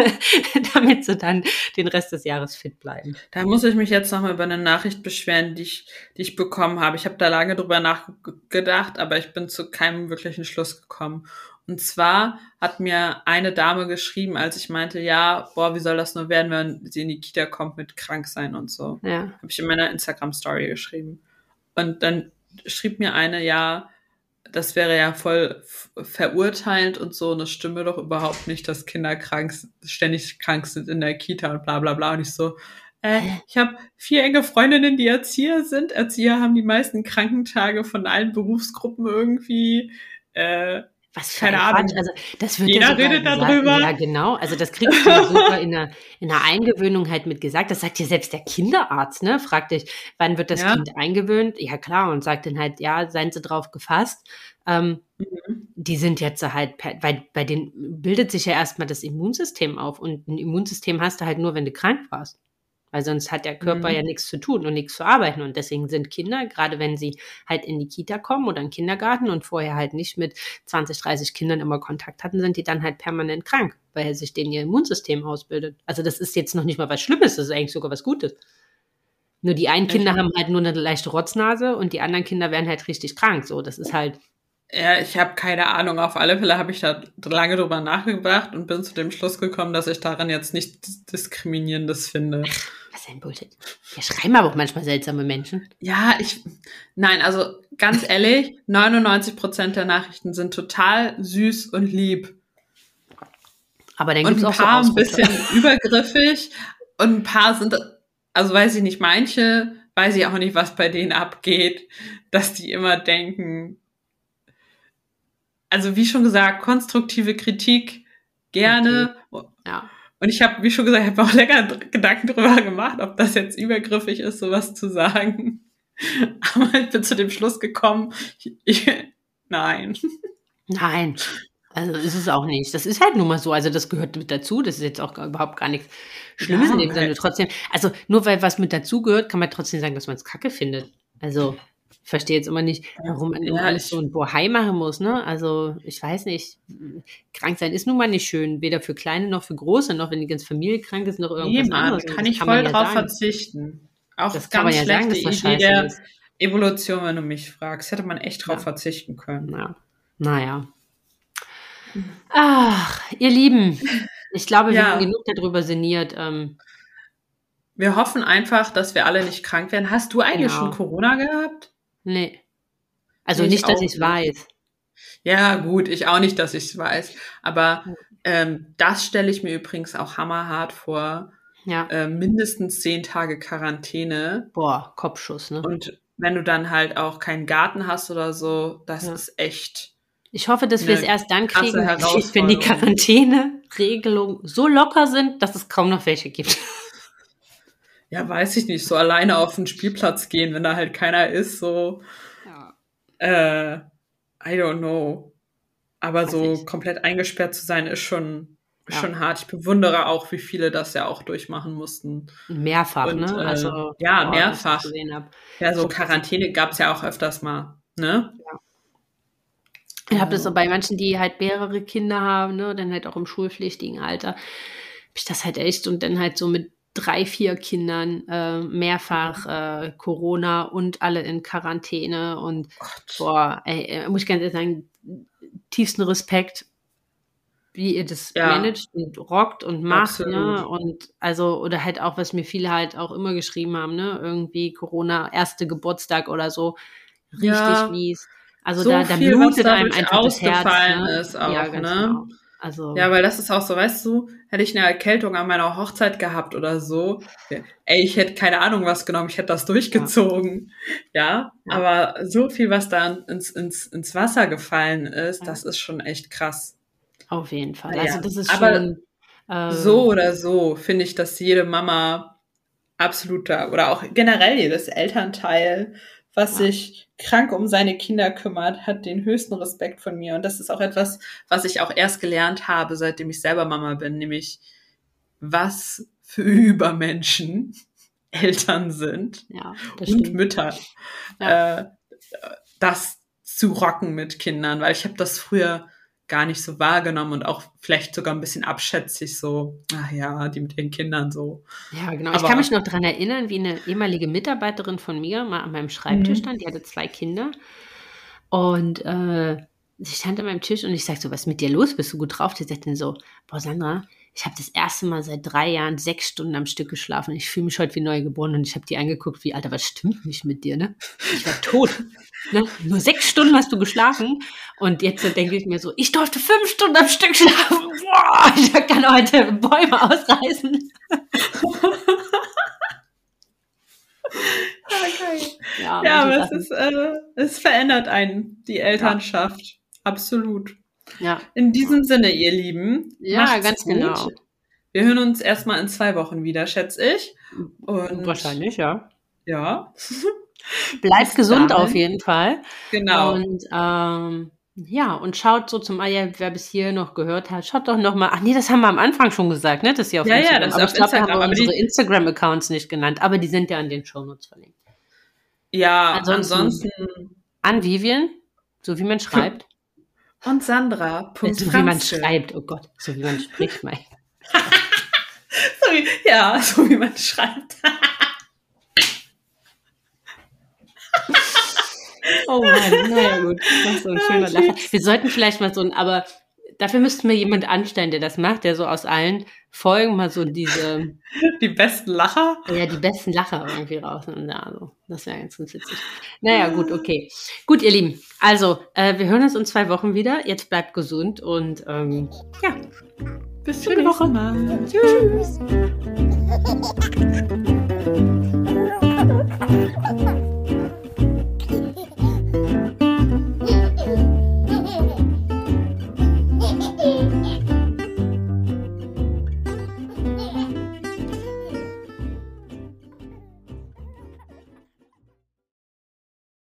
*laughs* damit sie dann den Rest des Jahres fit bleiben. Da muss ich mich jetzt nochmal über eine Nachricht beschweren, die ich, die ich bekommen habe. Ich habe da lange drüber nachgedacht, aber ich bin zu keinem wirklichen Schluss gekommen. Und zwar hat mir eine Dame geschrieben, als ich meinte, ja, boah, wie soll das nur werden, wenn sie in die Kita kommt mit krank sein und so. Ja. Habe ich in meiner Instagram-Story geschrieben. Und dann schrieb mir eine, ja, das wäre ja voll verurteilend und so, und das stimme doch überhaupt nicht, dass Kinder krank, ständig krank sind in der Kita und bla bla bla. Und ich so, äh, ich habe vier enge Freundinnen, die Erzieher sind. Erzieher haben die meisten Krankentage von allen Berufsgruppen irgendwie. Äh, was für Keine Ahnung. Also das wird Jeder ja redet darüber. Ja, genau. Also das kriegst du super in der, in der Eingewöhnung halt mit gesagt. Das sagt dir selbst der Kinderarzt, ne? Fragt dich, wann wird das ja. Kind eingewöhnt? Ja, klar. Und sagt dann halt, ja, seien sie drauf gefasst. Ähm, mhm. Die sind jetzt halt, weil bei denen bildet sich ja erstmal das Immunsystem auf. Und ein Immunsystem hast du halt nur, wenn du krank warst weil sonst hat der Körper mhm. ja nichts zu tun und nichts zu arbeiten. Und deswegen sind Kinder, gerade wenn sie halt in die Kita kommen oder in den Kindergarten und vorher halt nicht mit 20, 30 Kindern immer Kontakt hatten, sind die dann halt permanent krank, weil sich denen ihr Immunsystem ausbildet. Also das ist jetzt noch nicht mal was Schlimmes, das ist eigentlich sogar was Gutes. Nur die einen Kinder haben halt nur eine leichte Rotznase und die anderen Kinder werden halt richtig krank. So, das ist halt. Ja, ich habe keine Ahnung. Auf alle Fälle habe ich da lange drüber nachgedacht und bin zu dem Schluss gekommen, dass ich daran jetzt nichts Diskriminierendes finde. Ist denn Bullshit? Wir schreiben aber auch manchmal seltsame Menschen. Ja, ich, nein, also ganz ehrlich, *laughs* 99 Prozent der Nachrichten sind total süß und lieb. Aber dann gibt es auch ein paar so ein bisschen übergriffig und ein paar sind, also weiß ich nicht, manche weiß ich auch nicht, was bei denen abgeht, dass die immer denken, also wie schon gesagt, konstruktive Kritik gerne. Okay. Ja. Und ich habe, wie schon gesagt, ich habe auch länger Gedanken darüber gemacht, ob das jetzt übergriffig ist, sowas zu sagen. *laughs* Aber ich bin zu dem Schluss gekommen, ich, ich, nein. Nein. Also ist es auch nicht. Das ist halt nun mal so. Also das gehört mit dazu. Das ist jetzt auch überhaupt gar nichts Schlimmes ja, in dem Sinne. Trotzdem, also nur weil was mit dazu gehört, kann man trotzdem sagen, dass man es kacke findet. Also verstehe jetzt immer nicht, warum man immer alles so ein Bohai machen muss, ne? Also, ich weiß nicht. Krank sein ist nun mal nicht schön, weder für Kleine noch für Große, noch wenn die ganze Familie krank ist, noch irgendwas nee, Mann, anderes. kann ich kann voll drauf ja verzichten. Auch das ganz ja schlechte sagen, Idee der ist. Evolution, wenn du mich fragst. Hätte man echt drauf ja. verzichten können. Ja. Naja. Ach, ihr Lieben. Ich glaube, wir haben genug darüber sinniert. Ähm, wir hoffen einfach, dass wir alle nicht krank werden. Hast du eigentlich genau. schon Corona gehabt? Nee. Also nee, nicht, dass ich es weiß. Ja, gut, ich auch nicht, dass ich es weiß. Aber ähm, das stelle ich mir übrigens auch hammerhart vor. Ja. Äh, mindestens zehn Tage Quarantäne. Boah, Kopfschuss, ne? Und wenn du dann halt auch keinen Garten hast oder so, das ja. ist echt. Ich hoffe, dass wir es erst dann kriegen, *laughs* wenn die Quarantäne-Regelungen so locker sind, dass es kaum noch welche gibt ja, weiß ich nicht, so alleine auf den Spielplatz gehen, wenn da halt keiner ist, so. Ja. Äh, I don't know. Aber weiß so ich. komplett eingesperrt zu sein, ist schon, ja. schon hart. Ich bewundere auch, wie viele das ja auch durchmachen mussten. Mehrfach, Und, ne? Äh, also, ja, boah, mehrfach. Ja, so Quarantäne gab es ja auch öfters mal, ne? Ja. Ich habe das so bei manchen, die halt mehrere Kinder haben, ne, dann halt auch im schulpflichtigen Alter, habe ich das halt echt und dann halt so mit drei, vier Kindern äh, mehrfach äh, Corona und alle in Quarantäne und Gott. boah, ey, äh, muss ich ganz ehrlich sagen, tiefsten Respekt, wie ihr das ja. managt und rockt und macht, ne? Absolut. ne? Und also, oder halt auch, was mir viele halt auch immer geschrieben haben, ne? Irgendwie Corona, erste Geburtstag oder so, richtig ja. mies. Also so da, da viel, blutet einem einfach das Herz. Ne? Ist auch, ja, ganz ne? Also Ja, weil das ist auch so, weißt du, hätte ich eine Erkältung an meiner Hochzeit gehabt oder so, ey, ich hätte keine Ahnung was genommen, ich hätte das durchgezogen. Ja, Ja. aber so viel, was da ins, ins, ins Wasser gefallen ist, Ja. das ist schon echt krass. auf jeden Fall. Ja, Also das ist aber schon äh, So oder so finde ich, dass jede Mama absoluter oder auch generell jedes Elternteil, was sich krank um seine Kinder kümmert, hat den höchsten Respekt von mir. Und das ist auch etwas, was ich auch erst gelernt habe, seitdem ich selber Mama bin, nämlich was für Übermenschen *laughs* Eltern sind ja, und stimmt. Mütter. Ja. Äh, das zu rocken mit Kindern, weil ich habe das früher gar nicht so wahrgenommen und auch vielleicht sogar ein bisschen abschätzig so, ach ja, die mit ihren Kindern so. Ja, genau. ich Aber- kann mich noch dran erinnern, wie eine ehemalige Mitarbeiterin von mir mal an meinem Schreibtisch Mhm. stand. Die hatte zwei Kinder. Und äh, sie stand an meinem Tisch und ich sagte so, was ist mit dir los? Bist du gut drauf? Die sagte dann so, boah, Sandra, ich habe das erste Mal seit drei Jahren sechs Stunden am Stück geschlafen. Ich fühle mich heute wie neugeboren und ich habe die angeguckt, wie, Alter, was stimmt nicht mit dir, ne? Ich war tot. *laughs* ne? Nur sechs Stunden hast du geschlafen. Und jetzt denke ich mir so, ich durfte fünf Stunden am Stück schlafen. Boah, *laughs* ich kann heute Bäume ausreißen. Ja, Ja, manche aber es ist, äh, es verändert einen, die Elternschaft. Absolut. Ja. In diesem Sinne, ihr Lieben. Ja, macht's ganz genau. Wir hören uns erstmal in zwei Wochen wieder, schätze ich. Und Wahrscheinlich, ja. Ja, *laughs* Bleibt Bis gesund dahin. auf jeden Fall. genau. Und ähm, ja, und schaut so zum Eier, wer bis hier noch gehört hat, schaut doch noch mal. Ach nee, das haben wir am Anfang schon gesagt, ne? Dass ihr auf Ja, ja, Instagram. das ist aber auf ich glaube, wir haben aber die- unsere Instagram-Accounts nicht genannt, aber die sind ja in den Shownotes verlinkt. ja, ansonsten- ansonsten, An Vivian, so wie man schreibt. *laughs* und Sandra. Punkt so wie man schreibt, oh Gott, so wie man spricht, mein. *laughs* So wie, ja, so wie man schreibt. Oh Mann, naja gut, das ist so ein *laughs* schöner Okay. Lacher. Wir sollten vielleicht mal so ein, aber dafür müssten wir jemand anstellen, der das macht, der so aus allen Folgen mal so diese, *laughs* Die besten Lacher. ja, die besten Lacher irgendwie raus. Und ja, also, das wäre ganz, ganz witzig. Naja, gut, okay. Gut, ihr Lieben, also, äh, wir hören uns in zwei Wochen wieder. Jetzt bleibt gesund und ähm, ja, Bis zum Schöne nächsten Woche. Mal. tschüss. *laughs*